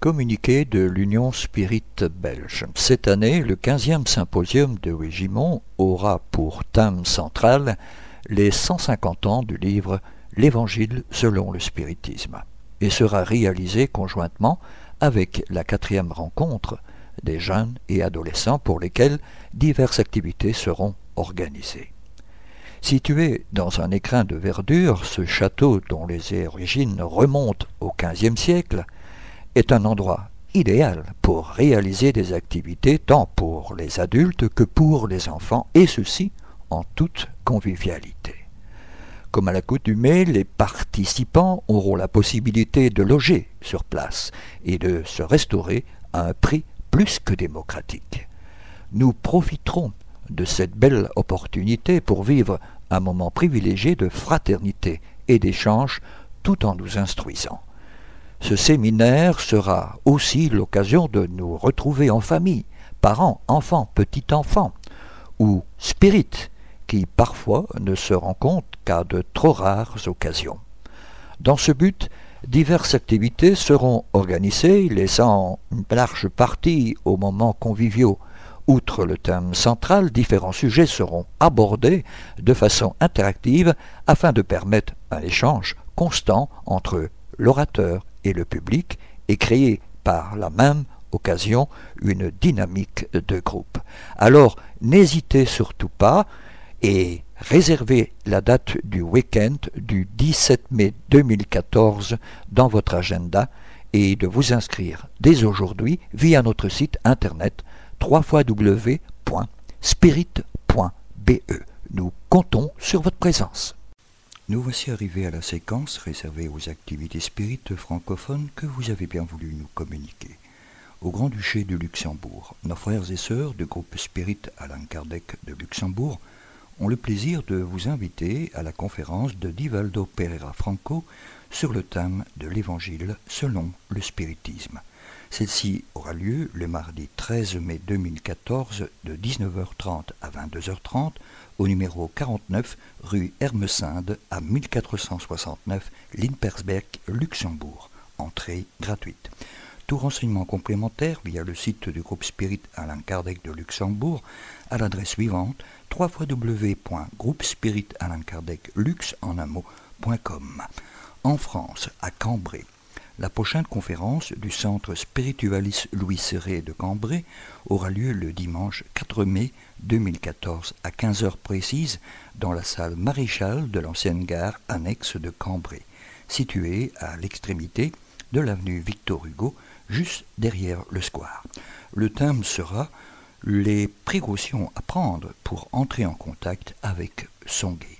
Communiqué de l'Union Spirit belge. Cette année, le 15e symposium de Wigimont aura pour thème central les 150 ans du livre L'Évangile selon le spiritisme et sera réalisé conjointement avec la quatrième rencontre des jeunes et adolescents pour lesquels diverses activités seront organisées. Situé dans un écrin de verdure, ce château dont les origines remontent au XVe siècle est un endroit idéal pour réaliser des activités tant pour les adultes que pour les enfants, et ceci en toute convivialité. Comme à l'accoutumée, les participants auront la possibilité de loger sur place et de se restaurer à un prix plus que démocratique. Nous profiterons de cette belle opportunité pour vivre un moment privilégié de fraternité et d'échange tout en nous instruisant. Ce séminaire sera aussi l'occasion de nous retrouver en famille, parents, enfants, petits-enfants, ou spirites, qui parfois ne se rencontrent qu'à de trop rares occasions. Dans ce but, diverses activités seront organisées, laissant une large partie aux moments conviviaux. Outre le thème central, différents sujets seront abordés de façon interactive afin de permettre un échange constant entre l'orateur et le public et créer par la même occasion une dynamique de groupe. Alors n'hésitez surtout pas et réservez la date du week-end du 17 mai 2014 dans votre agenda et de vous inscrire dès aujourd'hui via notre site internet www.spirit.be. Nous comptons sur votre présence. Nous voici arrivés à la séquence réservée aux activités spirites francophones que vous avez bien voulu nous communiquer. Au Grand-Duché de Luxembourg, nos frères et sœurs du groupe Spirit Alain Kardec de Luxembourg ont le plaisir de vous inviter à la conférence de Divaldo Pereira Franco sur le thème de l'Évangile selon le spiritisme. Celle-ci aura lieu le mardi 13 mai 2014 de 19h30 à 22h30 au numéro 49 rue Hermesinde à 1469 Linpersberg, Luxembourg. Entrée gratuite. Tout renseignement complémentaire via le site du groupe Spirit Alain Kardec de Luxembourg à l'adresse suivante www.groupespiritalainKardecLux en un mot.com. En France, à Cambrai, la prochaine conférence du Centre Spiritualis Louis Serré de Cambrai aura lieu le dimanche 4 mai 2014 à 15h précises dans la salle Maréchal de l'ancienne gare annexe de Cambrai, située à l'extrémité de l'avenue Victor Hugo, juste derrière le square. Le thème sera les précautions à prendre pour entrer en contact avec son guide.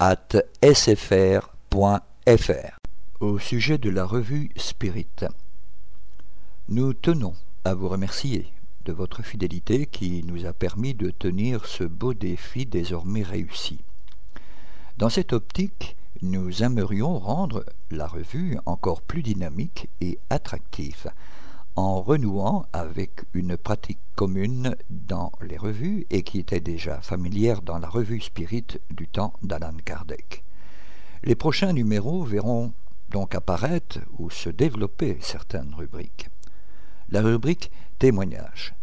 sfr.fr. Au sujet de la revue Spirit, nous tenons à vous remercier de votre fidélité qui nous a permis de tenir ce beau défi désormais réussi. Dans cette optique, nous aimerions rendre la revue encore plus dynamique et attractive en renouant avec une pratique commune dans les revues et qui était déjà familière dans la revue Spirit du temps d'Alan Kardec. Les prochains numéros verront donc apparaître ou se développer certaines rubriques. La rubrique témoignage.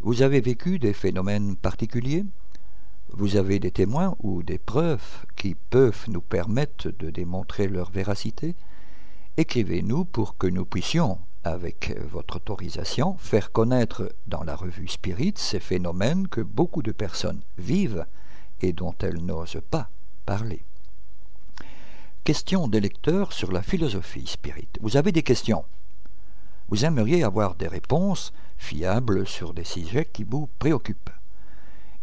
Vous avez vécu des phénomènes particuliers? Vous avez des témoins ou des preuves qui peuvent nous permettre de démontrer leur véracité? Écrivez-nous pour que nous puissions avec votre autorisation, faire connaître dans la revue Spirit ces phénomènes que beaucoup de personnes vivent et dont elles n'osent pas parler. Question des lecteurs sur la philosophie spirit. Vous avez des questions? Vous aimeriez avoir des réponses fiables sur des sujets qui vous préoccupent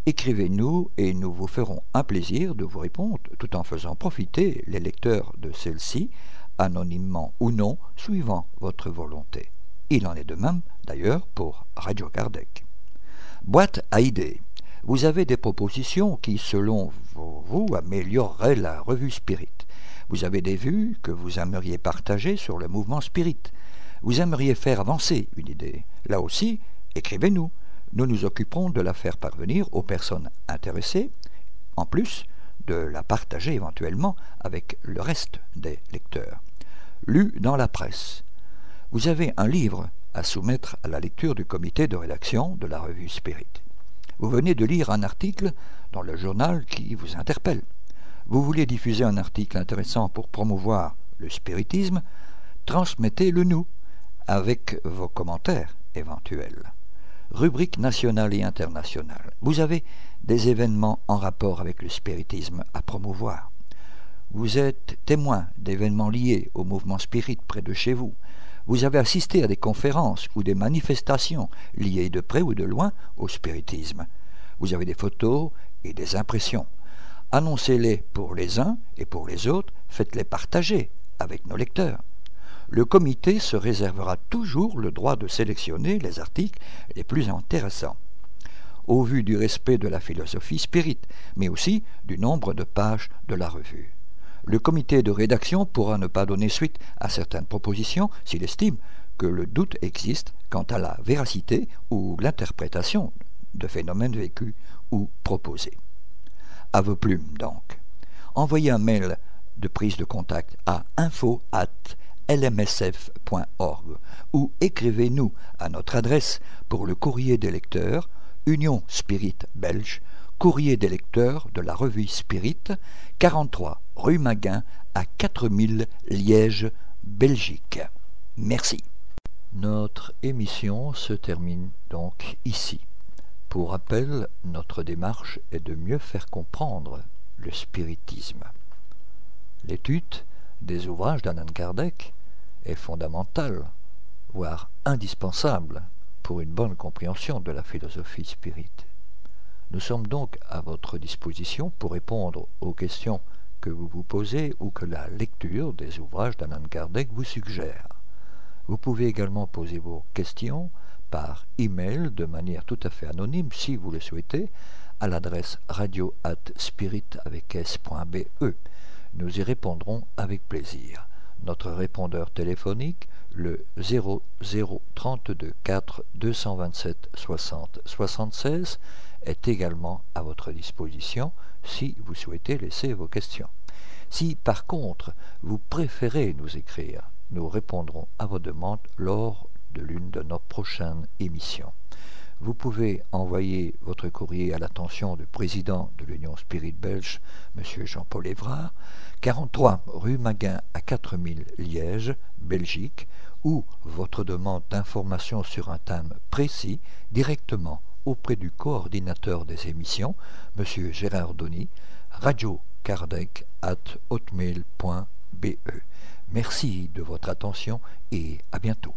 Écrivez-nous et nous vous ferons un plaisir de vous répondre tout en faisant profiter les lecteurs de celle-ci, anonymement ou non, suivant votre volonté. Il en est de même, d'ailleurs, pour Radio Kardec. Boîte à idées. Vous avez des propositions qui, selon vous, amélioreraient la revue Spirit. Vous avez des vues que vous aimeriez partager sur le mouvement Spirit. Vous aimeriez faire avancer une idée. Là aussi, écrivez-nous nous nous occuperons de la faire parvenir aux personnes intéressées, en plus de la partager éventuellement avec le reste des lecteurs. Lu dans la presse. Vous avez un livre à soumettre à la lecture du comité de rédaction de la revue Spirit. Vous venez de lire un article dans le journal qui vous interpelle. Vous voulez diffuser un article intéressant pour promouvoir le spiritisme, transmettez-le nous avec vos commentaires éventuels rubrique nationale et internationale. Vous avez des événements en rapport avec le spiritisme à promouvoir. Vous êtes témoin d'événements liés au mouvement spirit près de chez vous. Vous avez assisté à des conférences ou des manifestations liées de près ou de loin au spiritisme. Vous avez des photos et des impressions. Annoncez-les pour les uns et pour les autres, faites-les partager avec nos lecteurs le comité se réservera toujours le droit de sélectionner les articles les plus intéressants, au vu du respect de la philosophie spirit, mais aussi du nombre de pages de la revue. Le comité de rédaction pourra ne pas donner suite à certaines propositions s'il estime que le doute existe quant à la véracité ou l'interprétation de phénomènes vécus ou proposés. À vos plumes donc. Envoyez un mail de prise de contact à info lmsf.org ou écrivez-nous à notre adresse pour le courrier des lecteurs, Union Spirit Belge, courrier des lecteurs de la revue Spirit, 43 rue Maguin à 4000 Liège, Belgique. Merci. Notre émission se termine donc ici. Pour rappel, notre démarche est de mieux faire comprendre le spiritisme. L'étude des ouvrages d'Anand Kardec est fondamentale, voire indispensable pour une bonne compréhension de la philosophie spirit. Nous sommes donc à votre disposition pour répondre aux questions que vous vous posez ou que la lecture des ouvrages d'Anand Kardec vous suggère. Vous pouvez également poser vos questions par email de manière tout à fait anonyme si vous le souhaitez à l'adresse radio at spirit avec s.be. Nous y répondrons avec plaisir. Notre répondeur téléphonique, le 0032 4 227 60 76, est également à votre disposition si vous souhaitez laisser vos questions. Si par contre vous préférez nous écrire, nous répondrons à vos demandes lors de l'une de nos prochaines émissions. Vous pouvez envoyer votre courrier à l'attention du président de l'Union Spirit Belge, M. Jean-Paul Évrard, 43 rue Maguin à 4000 Liège, Belgique, ou votre demande d'information sur un thème précis directement auprès du coordinateur des émissions, M. Gérard Donny, radio at hotmail.be. Merci de votre attention et à bientôt.